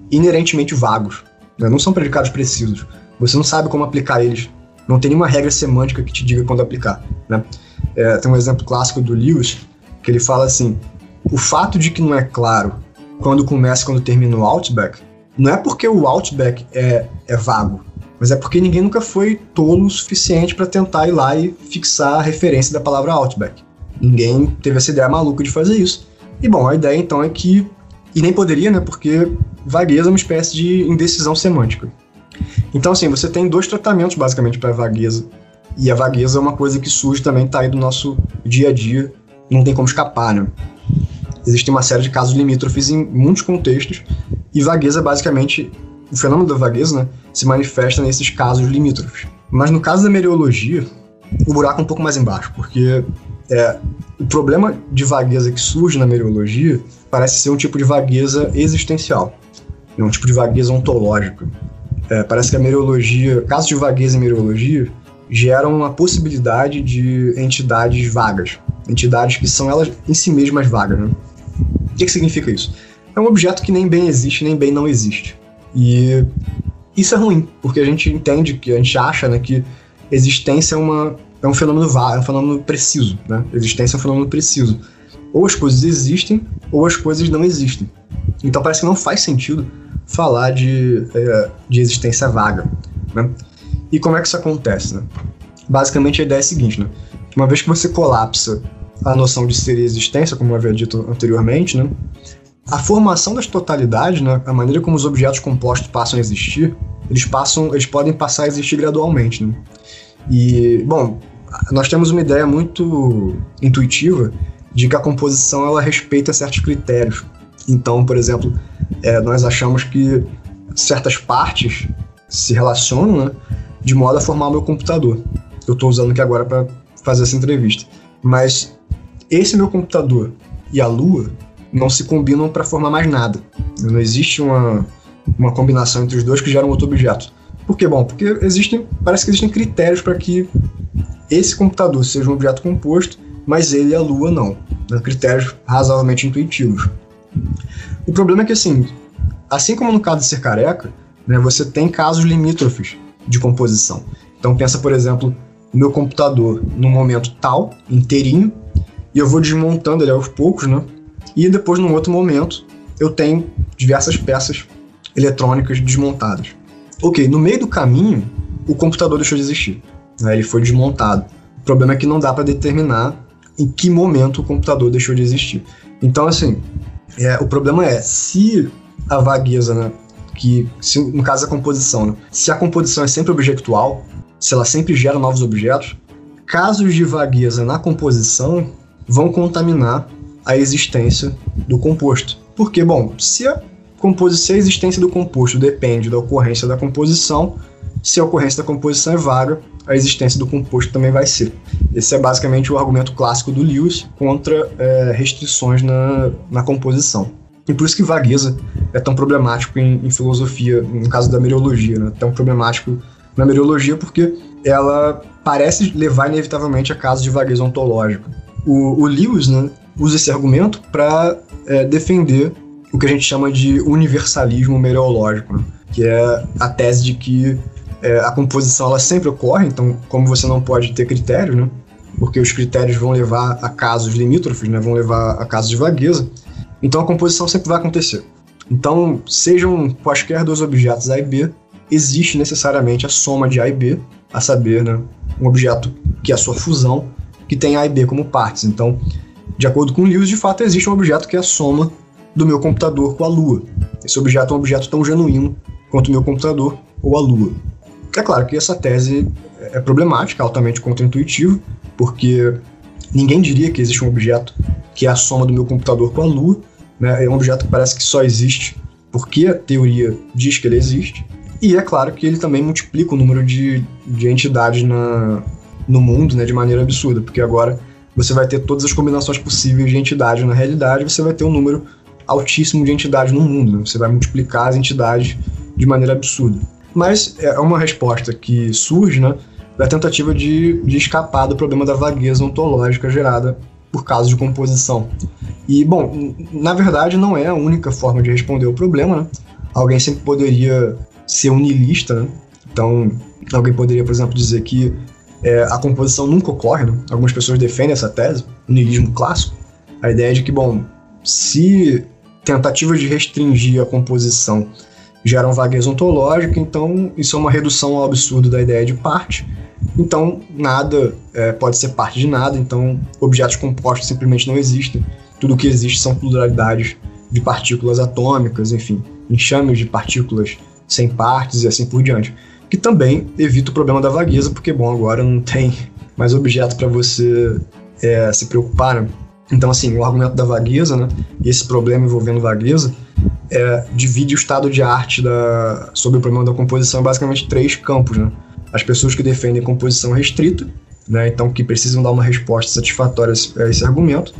inerentemente vagos, né? não são predicados precisos. Você não sabe como aplicar eles. Não tem nenhuma regra semântica que te diga quando aplicar. Né? É, tem um exemplo clássico do Lewis, que ele fala assim: o fato de que não é claro quando começa e quando termina o Outback, não é porque o Outback é, é vago, mas é porque ninguém nunca foi tolo o suficiente para tentar ir lá e fixar a referência da palavra Outback. Ninguém teve essa ideia maluca de fazer isso. E bom, a ideia então é que e nem poderia, né? Porque vagueza é uma espécie de indecisão semântica. Então, assim, você tem dois tratamentos basicamente para vagueza. E a vagueza é uma coisa que surge também, tá aí do nosso dia a dia, não tem como escapar, né? Existem uma série de casos limítrofes em muitos contextos, e vagueza, basicamente, o fenômeno da vagueza, né, se manifesta nesses casos limítrofes. Mas no caso da meteorologia, o buraco é um pouco mais embaixo, porque é, o problema de vagueza que surge na meteorologia parece ser um tipo de vagueza existencial, é um tipo de vagueza ontológica. É, parece que a meteorologia, casos de vagueza em meteorologia, geram a possibilidade de entidades vagas, entidades que são elas em si mesmas vagas. Né? O que, que significa isso? É um objeto que nem bem existe, nem bem não existe. E isso é ruim, porque a gente entende que a gente acha né, que existência é uma, é um fenômeno é um fenômeno preciso, né? Existência é um fenômeno preciso. Ou as coisas existem, ou as coisas não existem. Então parece que não faz sentido falar de, é, de existência vaga, né? E como é que isso acontece, né? Basicamente a ideia é a seguinte, né? Uma vez que você colapsa a noção de ser e existência, como eu havia dito anteriormente, né? A formação das totalidades, né, a maneira como os objetos compostos passam a existir, eles passam, eles podem passar a existir gradualmente, né? E, bom, nós temos uma ideia muito intuitiva de que a composição ela respeita certos critérios. Então, por exemplo, é, nós achamos que certas partes se relacionam né, de modo a formar o meu computador. Eu estou usando aqui agora para fazer essa entrevista. Mas esse meu computador e a Lua não se combinam para formar mais nada. Não existe uma, uma combinação entre os dois que gera um outro objeto. Por que? Bom, porque existem, parece que existem critérios para que esse computador seja um objeto composto, mas ele e a Lua não. Né? Critérios razoavelmente intuitivos. O problema é que, assim, assim como no caso de ser careca, né, você tem casos limítrofes de composição. Então pensa, por exemplo, meu computador no momento tal, inteirinho, e eu vou desmontando ele aos poucos, né? E depois, num outro momento, eu tenho diversas peças eletrônicas desmontadas. Ok, no meio do caminho, o computador deixou de existir. Né? Ele foi desmontado. O problema é que não dá para determinar em que momento o computador deixou de existir. Então, assim, é, o problema é se a vagueza, né, que se, no caso da composição, né, se a composição é sempre objetual, se ela sempre gera novos objetos, casos de vagueza na composição vão contaminar a existência do composto. Porque, bom, se a, se a existência do composto depende da ocorrência da composição, se a ocorrência da composição é vaga, a existência do composto também vai ser. Esse é basicamente o argumento clássico do Lewis contra é, restrições na, na composição. E por isso que vagueza é tão problemático em, em filosofia, no caso da mereologia, né? tão problemático na mereologia porque ela parece levar inevitavelmente a casos de vagueza ontológica. O, o Lewis né, usa esse argumento para é, defender o que a gente chama de universalismo mereológico, né? que é a tese de que é, a composição ela sempre ocorre, então como você não pode ter critérios, né? porque os critérios vão levar a casos limítrofes, né? vão levar a casos de vagueza, então a composição sempre vai acontecer. Então, sejam quaisquer dois objetos A e B, existe necessariamente a soma de A e B, a saber, né, um objeto que é a sua fusão, que tem A e B como partes. Então, de acordo com Lewis, de fato existe um objeto que é a soma do meu computador com a Lua. Esse objeto é um objeto tão genuíno quanto o meu computador ou a Lua. É claro que essa tese é problemática, altamente contraintuitiva, porque ninguém diria que existe um objeto que é a soma do meu computador com a Lua. Né? É um objeto que parece que só existe porque a teoria diz que ele existe. E é claro que ele também multiplica o número de, de entidades na, no mundo né, de maneira absurda, porque agora você vai ter todas as combinações possíveis de entidades na realidade, você vai ter um número altíssimo de entidades no mundo. Né? Você vai multiplicar as entidades de maneira absurda. Mas é uma resposta que surge né, da tentativa de, de escapar do problema da vagueza ontológica gerada por causa de composição. E, bom, na verdade não é a única forma de responder o problema, né? Alguém sempre poderia ser unilista, né? Então, alguém poderia, por exemplo, dizer que é, a composição nunca ocorre, né? Algumas pessoas defendem essa tese, o niilismo clássico, a ideia de que, bom, se tentativas de restringir a composição geram vagueza ontológica, então isso é uma redução ao absurdo da ideia de parte. Então, nada é, pode ser parte de nada, então objetos compostos simplesmente não existem. Tudo que existe são pluralidades de partículas atômicas, enfim, enxames de partículas sem partes e assim por diante. Que também evita o problema da vagueza, porque, bom, agora não tem mais objeto para você é, se preocupar, né? Então, assim, o argumento da vagueza, né, e esse problema envolvendo vagueza, é, divide o estado de arte da, sobre o problema da composição em basicamente três campos. Né? As pessoas que defendem composição restrita, né, então que precisam dar uma resposta satisfatória a esse argumento.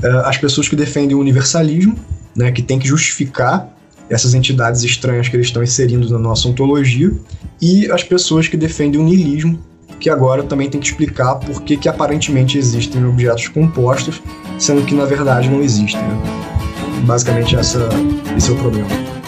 É, as pessoas que defendem o universalismo, né, que tem que justificar essas entidades estranhas que eles estão inserindo na nossa ontologia. E as pessoas que defendem o niilismo, que agora também tem que explicar por que, que aparentemente existem objetos compostos, sendo que na verdade não existem. Né? Basicamente essa, esse é o problema.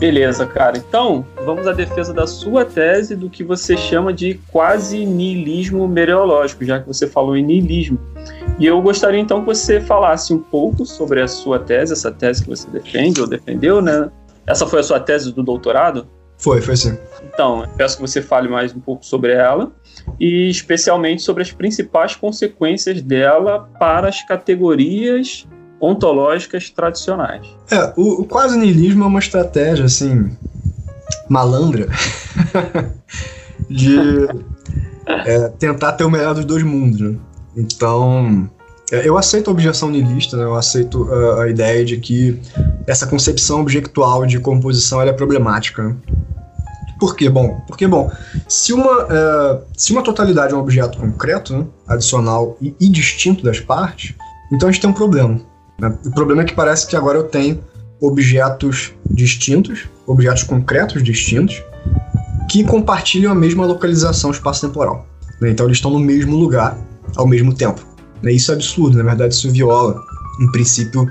Beleza, cara. Então, vamos à defesa da sua tese do que você chama de quase niilismo meteorológico, já que você falou em niilismo. E eu gostaria então que você falasse um pouco sobre a sua tese, essa tese que você defende ou defendeu, né? Essa foi a sua tese do doutorado? Foi, foi sim. Então, peço que você fale mais um pouco sobre ela e especialmente sobre as principais consequências dela para as categorias ontológicas tradicionais. É, o, o quase niilismo é uma estratégia, assim, malandra de é, tentar ter o melhor dos dois mundos, né? Então, é, eu aceito a objeção niilista, né? eu aceito a, a, ideia de que essa concepção objectual de composição é problemática. Por quê? Bom, porque, bom, se uma, é, se uma totalidade é um objeto concreto, né, adicional e, e distinto das partes, então a gente tem um problema. Né? O problema é que parece que agora eu tenho objetos distintos, objetos concretos distintos, que compartilham a mesma localização espaço-temporal. Né? Então eles estão no mesmo lugar ao mesmo tempo. Né? Isso é absurdo, na verdade isso viola um princípio,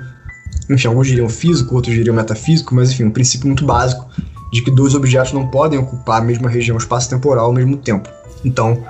enfim, alguns diriam físico, outros diriam metafísico, mas enfim, um princípio muito básico de que dois objetos não podem ocupar a mesma região espaço-temporal ao mesmo tempo. Então,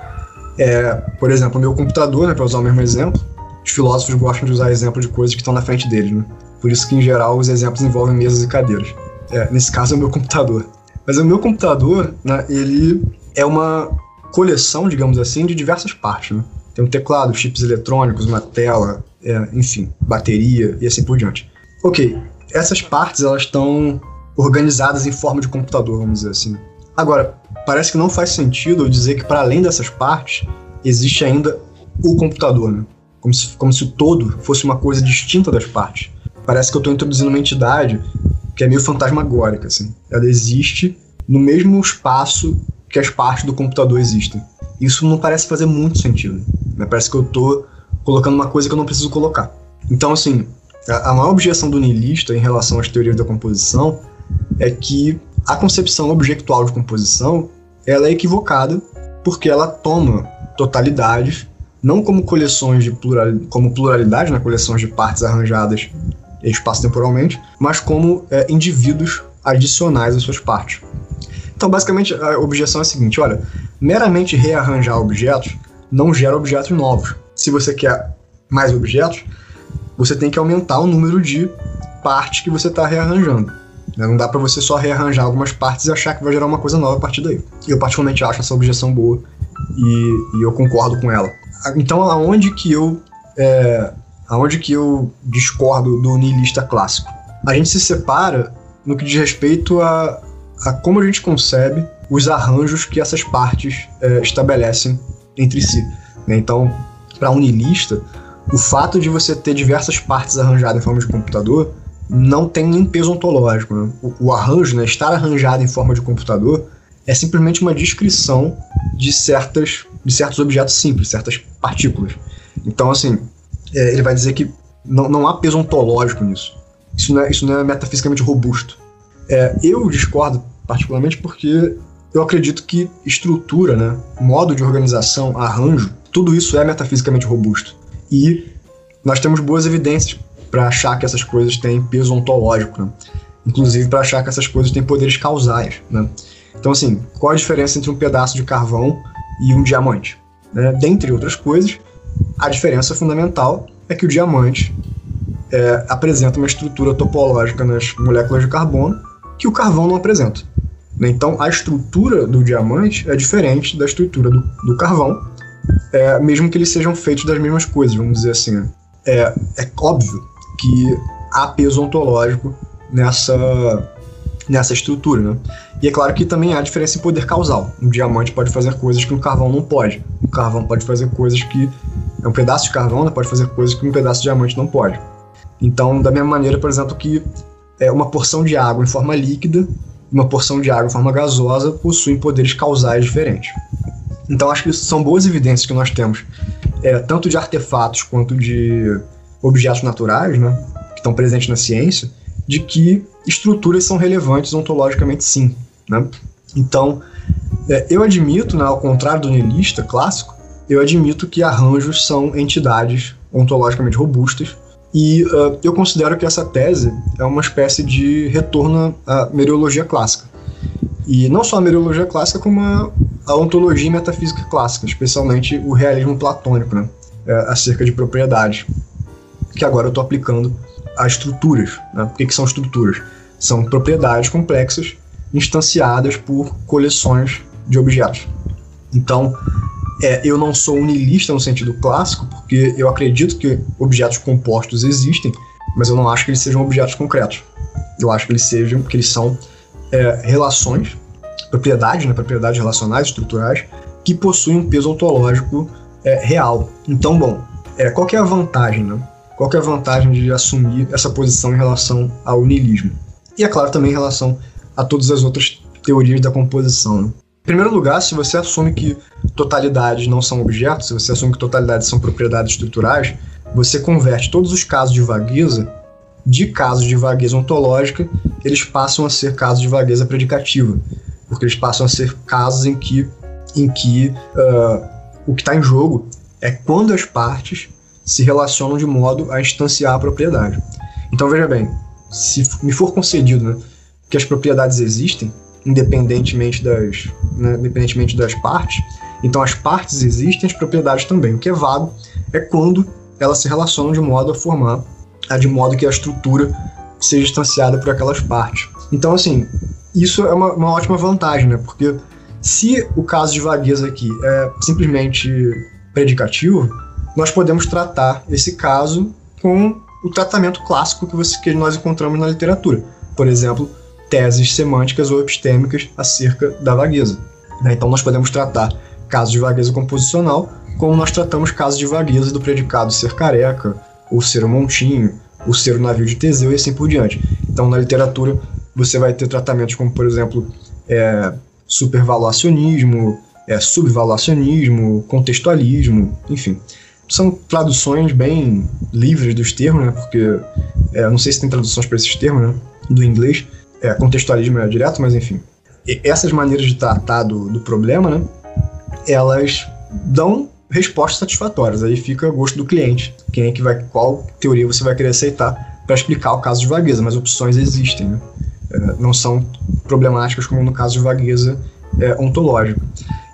é, por exemplo, o meu computador, né, para usar o mesmo exemplo, os filósofos gostam de usar exemplo de coisas que estão na frente deles, né? Por isso que, em geral, os exemplos envolvem mesas e cadeiras. É, nesse caso, é o meu computador. Mas o meu computador, né, ele é uma coleção, digamos assim, de diversas partes, né? Tem um teclado, chips eletrônicos, uma tela, é, enfim, bateria e assim por diante. Ok, essas partes, elas estão organizadas em forma de computador, vamos dizer assim. Agora, parece que não faz sentido eu dizer que para além dessas partes, existe ainda o computador, né? Como se, como se o todo fosse uma coisa distinta das partes. Parece que eu estou introduzindo uma entidade que é meio fantasmagórica, assim. Ela existe no mesmo espaço que as partes do computador existem. Isso não parece fazer muito sentido. Né? Parece que eu estou colocando uma coisa que eu não preciso colocar. Então, assim, a, a maior objeção do niilista em relação às teorias da composição é que a concepção objectual de composição ela é equivocada porque ela toma totalidades não como coleções de plural, como pluralidade, né, coleções de partes arranjadas espaço-temporalmente, mas como é, indivíduos adicionais às suas partes. Então, basicamente, a objeção é a seguinte: olha, meramente rearranjar objetos não gera objetos novos. Se você quer mais objetos, você tem que aumentar o número de partes que você está rearranjando. Né? Não dá para você só rearranjar algumas partes e achar que vai gerar uma coisa nova a partir daí. Eu particularmente acho essa objeção boa e, e eu concordo com ela. Então, aonde que eu é, aonde que eu discordo do niilista clássico? A gente se separa no que diz respeito a, a como a gente concebe os arranjos que essas partes é, estabelecem entre si. Né? Então, para um niilista, o fato de você ter diversas partes arranjadas em forma de computador não tem nem peso ontológico. Né? O, o, arranjo, né, estar arranjado em forma de computador, é simplesmente uma descrição de certas de certos objetos simples, certas partículas. Então, assim, é, ele vai dizer que não, não há peso ontológico nisso. Isso não é, isso não é metafisicamente robusto. É, eu discordo particularmente porque eu acredito que estrutura, né, modo de organização, arranjo, tudo isso é metafisicamente robusto. E nós temos boas evidências para achar que essas coisas têm peso ontológico, né? inclusive para achar que essas coisas têm poderes causais. Né? Então, assim, qual a diferença entre um pedaço de carvão e um diamante. Né? Dentre outras coisas, a diferença fundamental é que o diamante é, apresenta uma estrutura topológica nas moléculas de carbono que o carvão não apresenta. Né? Então, a estrutura do diamante é diferente da estrutura do, do carvão, é, mesmo que eles sejam feitos das mesmas coisas, vamos dizer assim. Né? É, é óbvio que há peso ontológico nessa, nessa estrutura. Né? E é claro que também há diferença em poder causal. Um diamante pode fazer coisas que um carvão não pode. Um carvão pode fazer coisas que. É um pedaço de carvão, né, pode fazer coisas que um pedaço de diamante não pode. Então, da mesma maneira, por exemplo, que é uma porção de água em forma líquida e uma porção de água em forma gasosa possuem poderes causais diferentes. Então, acho que são boas evidências que nós temos, é, tanto de artefatos quanto de objetos naturais, né, que estão presentes na ciência, de que estruturas são relevantes ontologicamente sim. Né? Então, é, eu admito, né, ao contrário do niilista clássico, eu admito que arranjos são entidades ontologicamente robustas E uh, eu considero que essa tese é uma espécie de retorno à mereologia clássica. E não só a mereologia clássica, como a, a ontologia e metafísica clássica, especialmente o realismo platônico, né? É, acerca de propriedade, que agora eu estou aplicando a estruturas. Né? O que, que são estruturas? São propriedades complexas instanciadas por coleções de objetos. Então, é, eu não sou unilista no sentido clássico, porque eu acredito que objetos compostos existem, mas eu não acho que eles sejam objetos concretos. Eu acho que eles sejam, que eles são é, relações, propriedades, né, propriedades relacionais, estruturais, que possuem um peso ontológico é, real. Então, bom, é, qual é a vantagem, né? Qual é a vantagem de assumir essa posição em relação ao niilismo? E, é claro, também em relação a todas as outras teorias da composição. Né? Em primeiro lugar, se você assume que totalidades não são objetos, se você assume que totalidades são propriedades estruturais, você converte todos os casos de vagueza de casos de vagueza ontológica, eles passam a ser casos de vagueza predicativa, porque eles passam a ser casos em que, em que uh, o que está em jogo é quando as partes se relacionam de modo a instanciar a propriedade. Então veja bem, se me for concedido né, que as propriedades existem, independentemente das, né, independentemente das partes. Então as partes existem, as propriedades também. O que é vago é quando elas se relacionam de modo a formar, de modo que a estrutura seja distanciada por aquelas partes. Então, assim, isso é uma, uma ótima vantagem, né? Porque se o caso de vagueza aqui é simplesmente predicativo, nós podemos tratar esse caso com o tratamento clássico que, você, que nós encontramos na literatura. Por exemplo, teses semânticas ou epistêmicas acerca da vagueza. Né? Então, nós podemos tratar casos de vagueza composicional como nós tratamos casos de vagueza do predicado ser careca, ou ser um montinho, ou ser um navio de Teseu e assim por diante. Então, na literatura, você vai ter tratamentos como, por exemplo, é, supervaluacionismo, é, subvaluacionismo, contextualismo, enfim. São traduções bem livres dos termos, né? Porque é, não sei se tem traduções para esses termos, né? Do inglês, é, contextualismo é direto, mas enfim. E essas maneiras de tratar do, do problema, né, elas dão respostas satisfatórias. Aí fica a gosto do cliente. Quem é que vai, qual teoria você vai querer aceitar para explicar o caso de vagueza, mas opções existem, né? é, não são problemáticas como no caso de vagueza é, ontológica.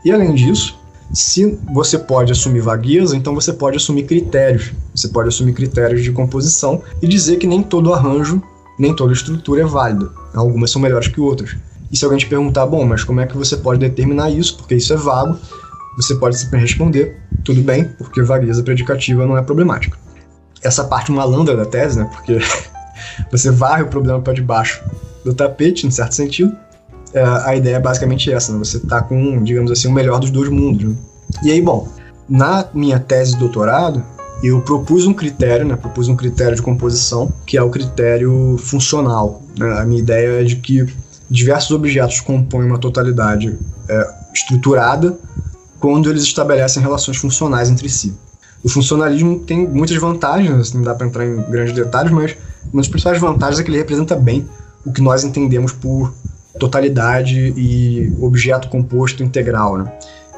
E além disso, se você pode assumir vagueza, então você pode assumir critérios. Você pode assumir critérios de composição e dizer que nem todo arranjo nem toda estrutura é válida. Algumas são melhores que outras. E se alguém te perguntar, bom, mas como é que você pode determinar isso? Porque isso é vago, você pode simplesmente responder, tudo bem, porque vagueza predicativa não é problemática. Essa parte malandra da tese, né? Porque você varre o problema para debaixo do tapete, em certo sentido. É, a ideia é basicamente essa, né? Você tá com, digamos assim, o melhor dos dois mundos. Né? E aí, bom, na minha tese de doutorado, eu propus um critério, né, propus um critério de composição, que é o critério funcional. Né? A minha ideia é de que diversos objetos compõem uma totalidade é, estruturada quando eles estabelecem relações funcionais entre si. O funcionalismo tem muitas vantagens, não dá para entrar em grandes detalhes, mas uma das principais vantagens é que ele representa bem o que nós entendemos por totalidade e objeto composto integral. Né?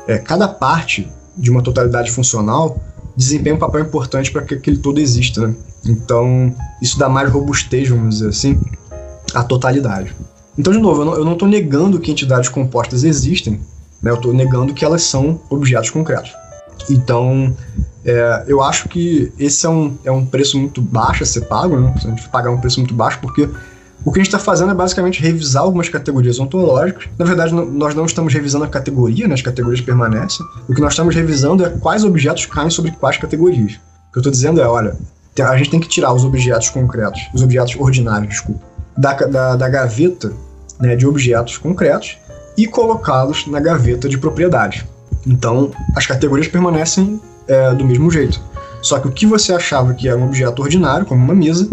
É, cada parte de uma totalidade funcional desempenha um papel importante para que aquele todo exista, né? Então, isso dá mais robustez, vamos dizer assim, à totalidade. Então, de novo, eu não estou negando que entidades compostas existem, né? eu estou negando que elas são objetos concretos. Então, é, eu acho que esse é um, é um preço muito baixo a ser pago, né? a gente pagar um preço muito baixo, porque o que a gente está fazendo é basicamente revisar algumas categorias ontológicas. Na verdade, nós não estamos revisando a categoria, né? as categorias permanecem. O que nós estamos revisando é quais objetos caem sobre quais categorias. O que eu estou dizendo é, olha, a gente tem que tirar os objetos concretos, os objetos ordinários, desculpa, da, da, da gaveta né, de objetos concretos e colocá-los na gaveta de propriedade. Então, as categorias permanecem é, do mesmo jeito. Só que o que você achava que era um objeto ordinário, como uma mesa,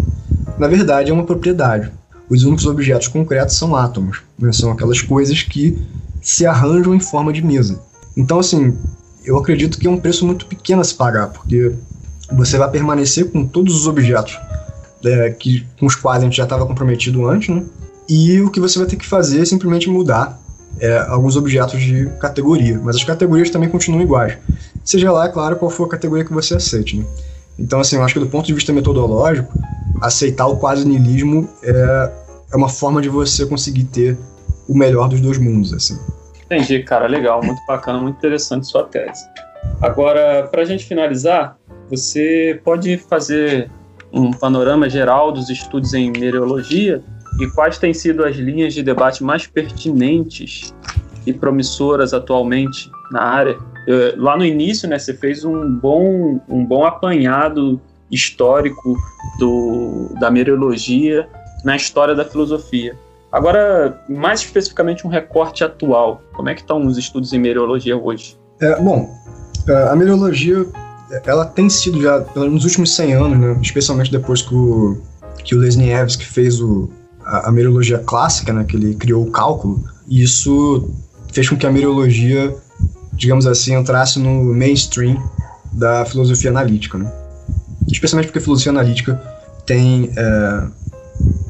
na verdade é uma propriedade os únicos objetos concretos são átomos, né? são aquelas coisas que se arranjam em forma de mesa. Então, assim, eu acredito que é um preço muito pequeno a se pagar, porque você vai permanecer com todos os objetos é, que, com os quais a gente já estava comprometido antes, né? e o que você vai ter que fazer é simplesmente mudar é, alguns objetos de categoria, mas as categorias também continuam iguais. Seja lá, é claro, qual for a categoria que você aceite. Né? Então, assim, eu acho que do ponto de vista metodológico, aceitar o quase niilismo é, é uma forma de você conseguir ter o melhor dos dois mundos, assim. Entendi, cara, legal, muito bacana, muito interessante sua tese. Agora, para a gente finalizar, você pode fazer um panorama geral dos estudos em meteorologia e quais têm sido as linhas de debate mais pertinentes e promissoras atualmente na área? Lá no início, né, você fez um bom, um bom apanhado histórico do, da meteorologia na história da filosofia. Agora, mais especificamente, um recorte atual. Como é que estão os estudos em meteorologia hoje? É, bom, a meteorologia ela tem sido já, nos últimos 100 anos, né, especialmente depois que o, que o Lesniewski fez o, a, a meteorologia clássica, né, que ele criou o cálculo, e isso fez com que a meteorologia, digamos assim, entrasse no mainstream da filosofia analítica. Né? Especialmente porque a filosofia analítica tem é,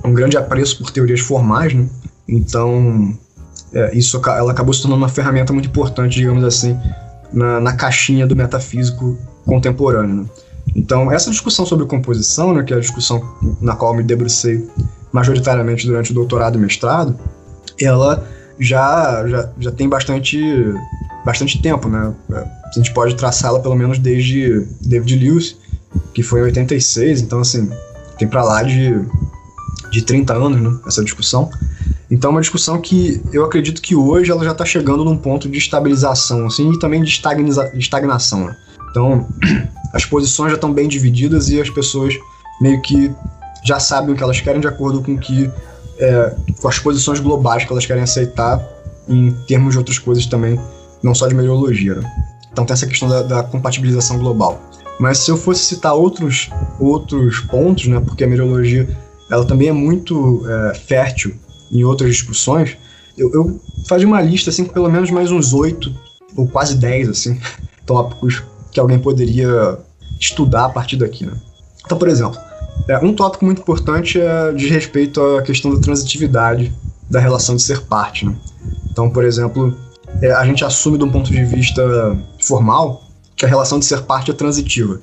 um grande apreço por teorias formais, né? então é, isso ela acabou se tornando uma ferramenta muito importante, digamos assim, na, na caixinha do metafísico contemporâneo. Né? Então, essa discussão sobre composição, né, que é a discussão na qual me debrucei majoritariamente durante o doutorado e mestrado, ela já, já, já tem bastante, bastante tempo, né? A gente pode traçá-la pelo menos desde David Lewis, que foi em 86, então assim, tem para lá de, de 30 anos, né, essa discussão. Então é uma discussão que eu acredito que hoje ela já está chegando num ponto de estabilização, assim, e também de, estagnação. Né? Então, as posições já estão bem divididas e as pessoas meio que já sabem o que elas querem de acordo com que é, com as posições globais que elas querem aceitar em termos de outras coisas também, não só de meteorologia. Né? Então tem essa questão da, da, compatibilização global. Mas se eu fosse citar outros, outros pontos, né, porque a meteorologia ela também é muito é, fértil em outras discussões, eu, eu fazia uma lista assim com pelo menos mais uns oito ou quase dez assim tópicos que alguém poderia estudar a partir daqui. Né? Então, por exemplo, é, um tópico muito importante é de respeito à questão da transitividade da relação de ser parte. Né? Então, por exemplo, é, a gente assume de um ponto de vista formal que a relação de ser parte é transitiva.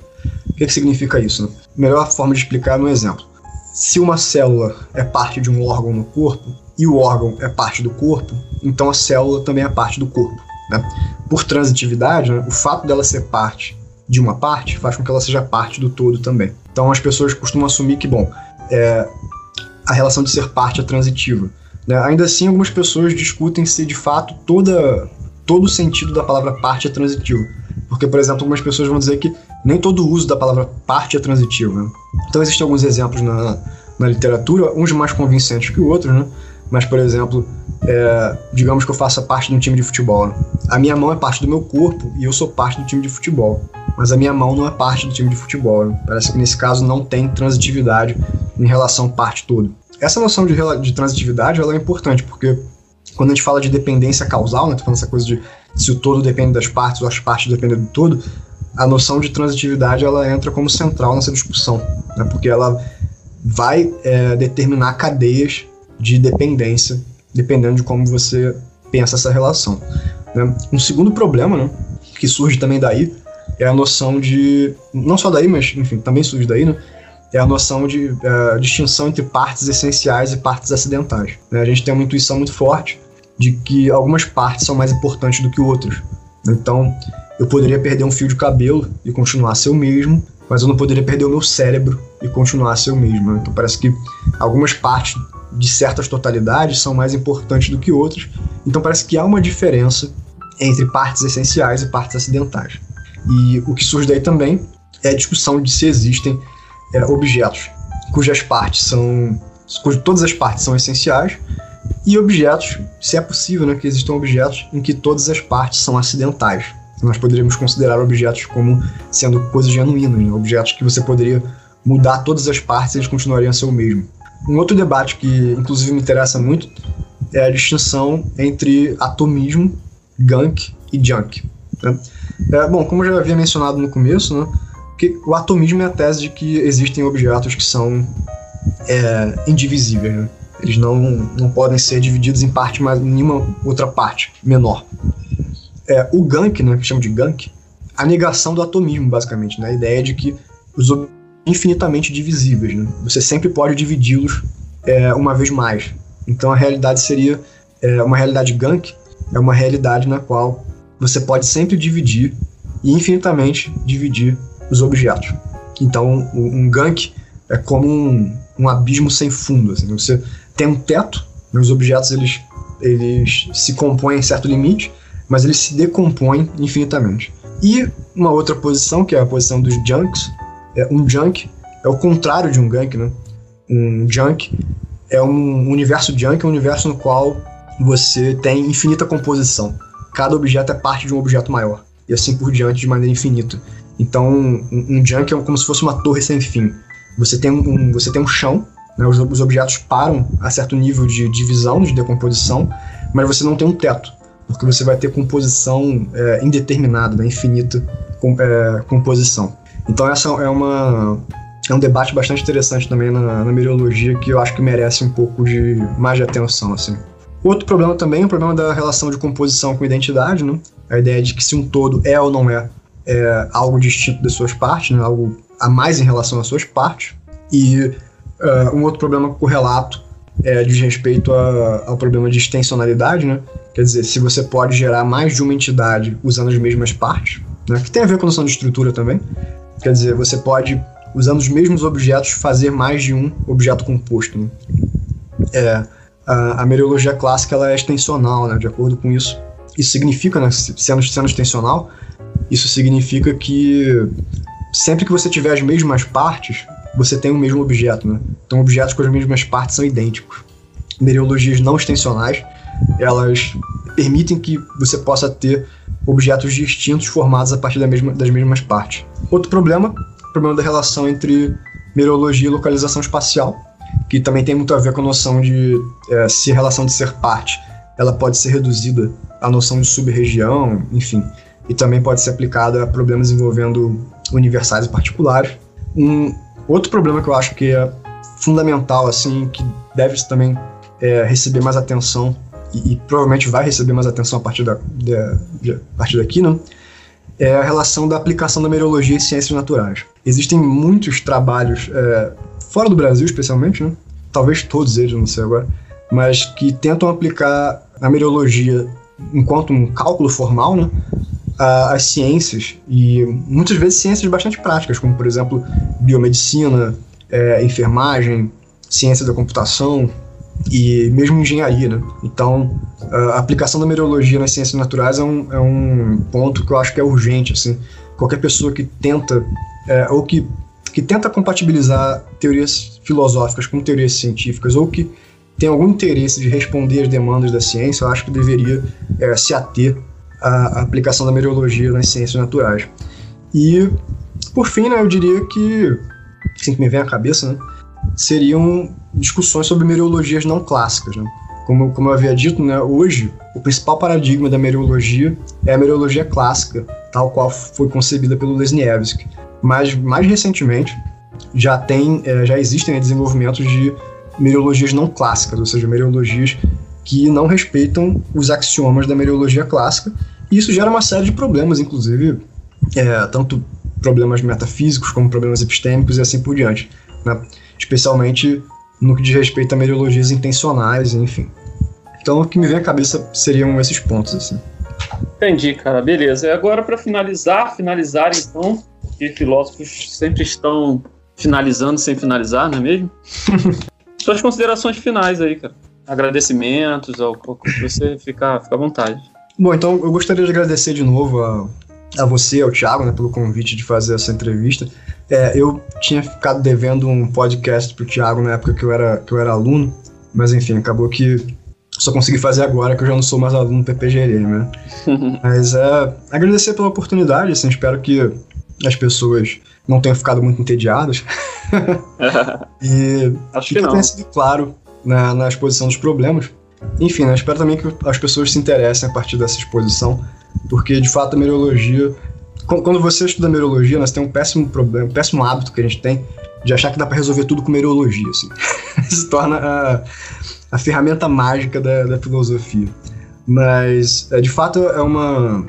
O que, que significa isso? Né? Melhor forma de explicar é no exemplo. Se uma célula é parte de um órgão no corpo e o órgão é parte do corpo, então a célula também é parte do corpo. Né? Por transitividade, né, o fato dela ser parte de uma parte faz com que ela seja parte do todo também. Então as pessoas costumam assumir que, bom, é, a relação de ser parte é transitiva. Né? Ainda assim, algumas pessoas discutem se de fato toda, todo o sentido da palavra parte é transitivo. Porque, por exemplo, algumas pessoas vão dizer que nem todo o uso da palavra parte é transitivo. Né? Então existem alguns exemplos na, na literatura, uns mais convincentes que outros, né? mas, por exemplo, é, digamos que eu faça parte de um time de futebol. Né? A minha mão é parte do meu corpo e eu sou parte do time de futebol. Mas a minha mão não é parte do time de futebol. Né? Parece que nesse caso não tem transitividade em relação parte todo. Essa noção de, de transitividade ela é importante, porque quando a gente fala de dependência causal, né, tô falando essa coisa de se o todo depende das partes ou as partes dependem do todo, a noção de transitividade ela entra como central nessa discussão, né, porque ela vai é, determinar cadeias de dependência, dependendo de como você pensa essa relação. Né. Um segundo problema, né, que surge também daí, é a noção de. Não só daí, mas enfim, também surge daí, né? É a noção de uh, distinção entre partes essenciais e partes acidentais. Né? A gente tem uma intuição muito forte de que algumas partes são mais importantes do que outras. Então, eu poderia perder um fio de cabelo e continuar a ser o mesmo, mas eu não poderia perder o meu cérebro e continuar a ser o mesmo. Né? Então, parece que algumas partes de certas totalidades são mais importantes do que outras. Então, parece que há uma diferença entre partes essenciais e partes acidentais. E o que surge daí também é a discussão de se existem é, objetos cujas partes são. cujas todas as partes são essenciais, e objetos, se é possível, né, que existam objetos em que todas as partes são acidentais. Nós poderíamos considerar objetos como sendo coisas genuínas, né, objetos que você poderia mudar todas as partes e eles continuariam a ser o mesmo. Um outro debate que, inclusive, me interessa muito é a distinção entre atomismo, gunk e junk. Né? É, bom, como eu já havia mencionado no começo, né, o atomismo é a tese de que existem objetos que são é, indivisíveis. Né? Eles não, não podem ser divididos em parte mais nenhuma outra parte menor. É, o Gank, né, que chama de Gank, a negação do atomismo, basicamente, né? a ideia de que os objetos infinitamente divisíveis. Né? Você sempre pode dividi-los é, uma vez mais. Então a realidade seria é, uma realidade gank, é uma realidade na qual você pode sempre dividir e infinitamente dividir os objetos. Então um, gank é como um, um abismo sem fundo. Assim. Você tem um teto, os objetos eles, eles se compõem em certo limite, mas eles se decompõem infinitamente. E uma outra posição, que é a posição dos junks, é um junk é o contrário de um gank, né? Um junk é um universo junk, é um universo no qual você tem infinita composição. Cada objeto é parte de um objeto maior. E assim por diante, de maneira infinita. Então, um, um junk é como se fosse uma torre sem fim. Você tem um, você tem um chão, né? os, os objetos param a certo nível de divisão, de decomposição, mas você não tem um teto porque você vai ter composição é, indeterminada, né, infinita com, é, composição. Então essa é uma é um debate bastante interessante também na, na meteorologia que eu acho que merece um pouco de mais de atenção assim. Outro problema também é o problema da relação de composição com identidade, né? A ideia de que se um todo é ou não é, é algo distinto das suas partes, né? algo a mais em relação às suas partes. E uh, um outro problema correlato é, diz respeito a, ao problema de extensionalidade, né? Quer dizer, se você pode gerar mais de uma entidade usando as mesmas partes, né? que tem a ver com a noção de estrutura também. Quer dizer, você pode, usando os mesmos objetos, fazer mais de um objeto composto. Né? É, a, a meriologia clássica ela é extensional, né? De acordo com isso. Isso significa, né, sendo, sendo extensional, isso significa que sempre que você tiver as mesmas partes, você tem o mesmo objeto, né? Então, objetos com as mesmas partes são idênticos. Mereologias não extensionais, elas permitem que você possa ter objetos distintos formados a partir da mesma, das mesmas partes. Outro problema, o problema da relação entre mereologia e localização espacial, que também tem muito a ver com a noção de é, se a relação de ser parte ela pode ser reduzida à noção de sub-região, enfim, e também pode ser aplicada a problemas envolvendo universais e particulares. Um outro problema que eu acho que é fundamental, assim, que deve também é, receber mais atenção e, e, provavelmente vai receber mais atenção a partir, da, de, a partir daqui, né? É a relação da aplicação da meteorologia em ciências naturais. Existem muitos trabalhos, é, fora do Brasil especialmente, né? talvez todos eles, não sei agora, mas que tentam aplicar a meteorologia enquanto um cálculo formal, né? As ciências e muitas vezes ciências bastante práticas, como por exemplo biomedicina, é, enfermagem, ciência da computação e mesmo engenharia. Né? Então, a aplicação da meteorologia nas ciências naturais é um, é um ponto que eu acho que é urgente. Assim. Qualquer pessoa que tenta é, ou que, que tenta compatibilizar teorias filosóficas com teorias científicas ou que tem algum interesse de responder às demandas da ciência, eu acho que deveria é, se ater a, aplicação da meteorologia nas ciências naturais. E, por fim, né, eu diria que, assim que me vem à cabeça, né, seriam discussões sobre meteorologias não clássicas. Né? Como, como eu havia dito, né, hoje o principal paradigma da meteorologia é a meteorologia clássica, tal qual foi concebida pelo Lesniewski. Mas, mais recentemente, já, tem, é, já existem desenvolvimentos de meteorologias não clássicas, ou seja, meteorologias que não respeitam os axiomas da meteorologia clássica e isso gera uma série de problemas, inclusive, é, tanto problemas metafísicos como problemas epistêmicos e assim por diante. Né? Especialmente no que diz respeito a meteorologias intencionais, enfim. Então, o que me vem à cabeça seriam esses pontos, assim. Entendi, cara. Beleza. E agora, para finalizar, finalizar então, que filósofos sempre estão finalizando sem finalizar, não é mesmo? Suas considerações finais aí, cara. Agradecimentos, ao que você fica, fica à vontade. Bom, então eu gostaria de agradecer de novo a, a você, ao Thiago, né, pelo convite de fazer essa entrevista. É, eu tinha ficado devendo um podcast pro Thiago na época que eu era, que eu era aluno, mas enfim, acabou que só consegui fazer agora que eu já não sou mais aluno do PPGRM, né? mas é, agradecer pela oportunidade, assim, espero que as pessoas não tenham ficado muito entediadas. e Acho que, que tenha sido claro na, na exposição dos problemas. Enfim, né, espero também que as pessoas se interessem a partir dessa exposição, porque de fato a meteorologia. Quando você estuda meteorologia, nós né, tem um péssimo problema, um péssimo hábito que a gente tem de achar que dá para resolver tudo com meteorologia. Assim. se torna a, a ferramenta mágica da, da filosofia. Mas, é, de fato, é uma,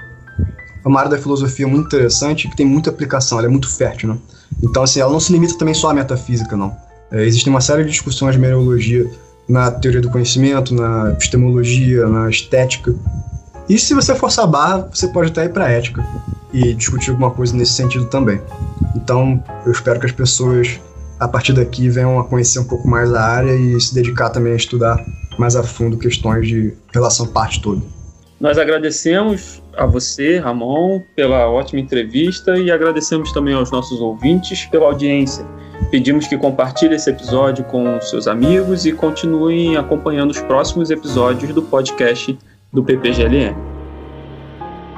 é uma área da filosofia muito interessante que tem muita aplicação, ela é muito fértil, né? Então, assim, ela não se limita também só à metafísica, não. É, existem uma série de discussões de mereologia na teoria do conhecimento, na epistemologia, na estética. E se você forçar a barra, você pode até ir para ética e discutir alguma coisa nesse sentido também. Então, eu espero que as pessoas a partir daqui venham a conhecer um pouco mais a área e se dedicar também a estudar mais a fundo questões de relação parte toda. Nós agradecemos a você, Ramon, pela ótima entrevista e agradecemos também aos nossos ouvintes pela audiência. Pedimos que compartilhe esse episódio com seus amigos e continuem acompanhando os próximos episódios do podcast do PPGLM.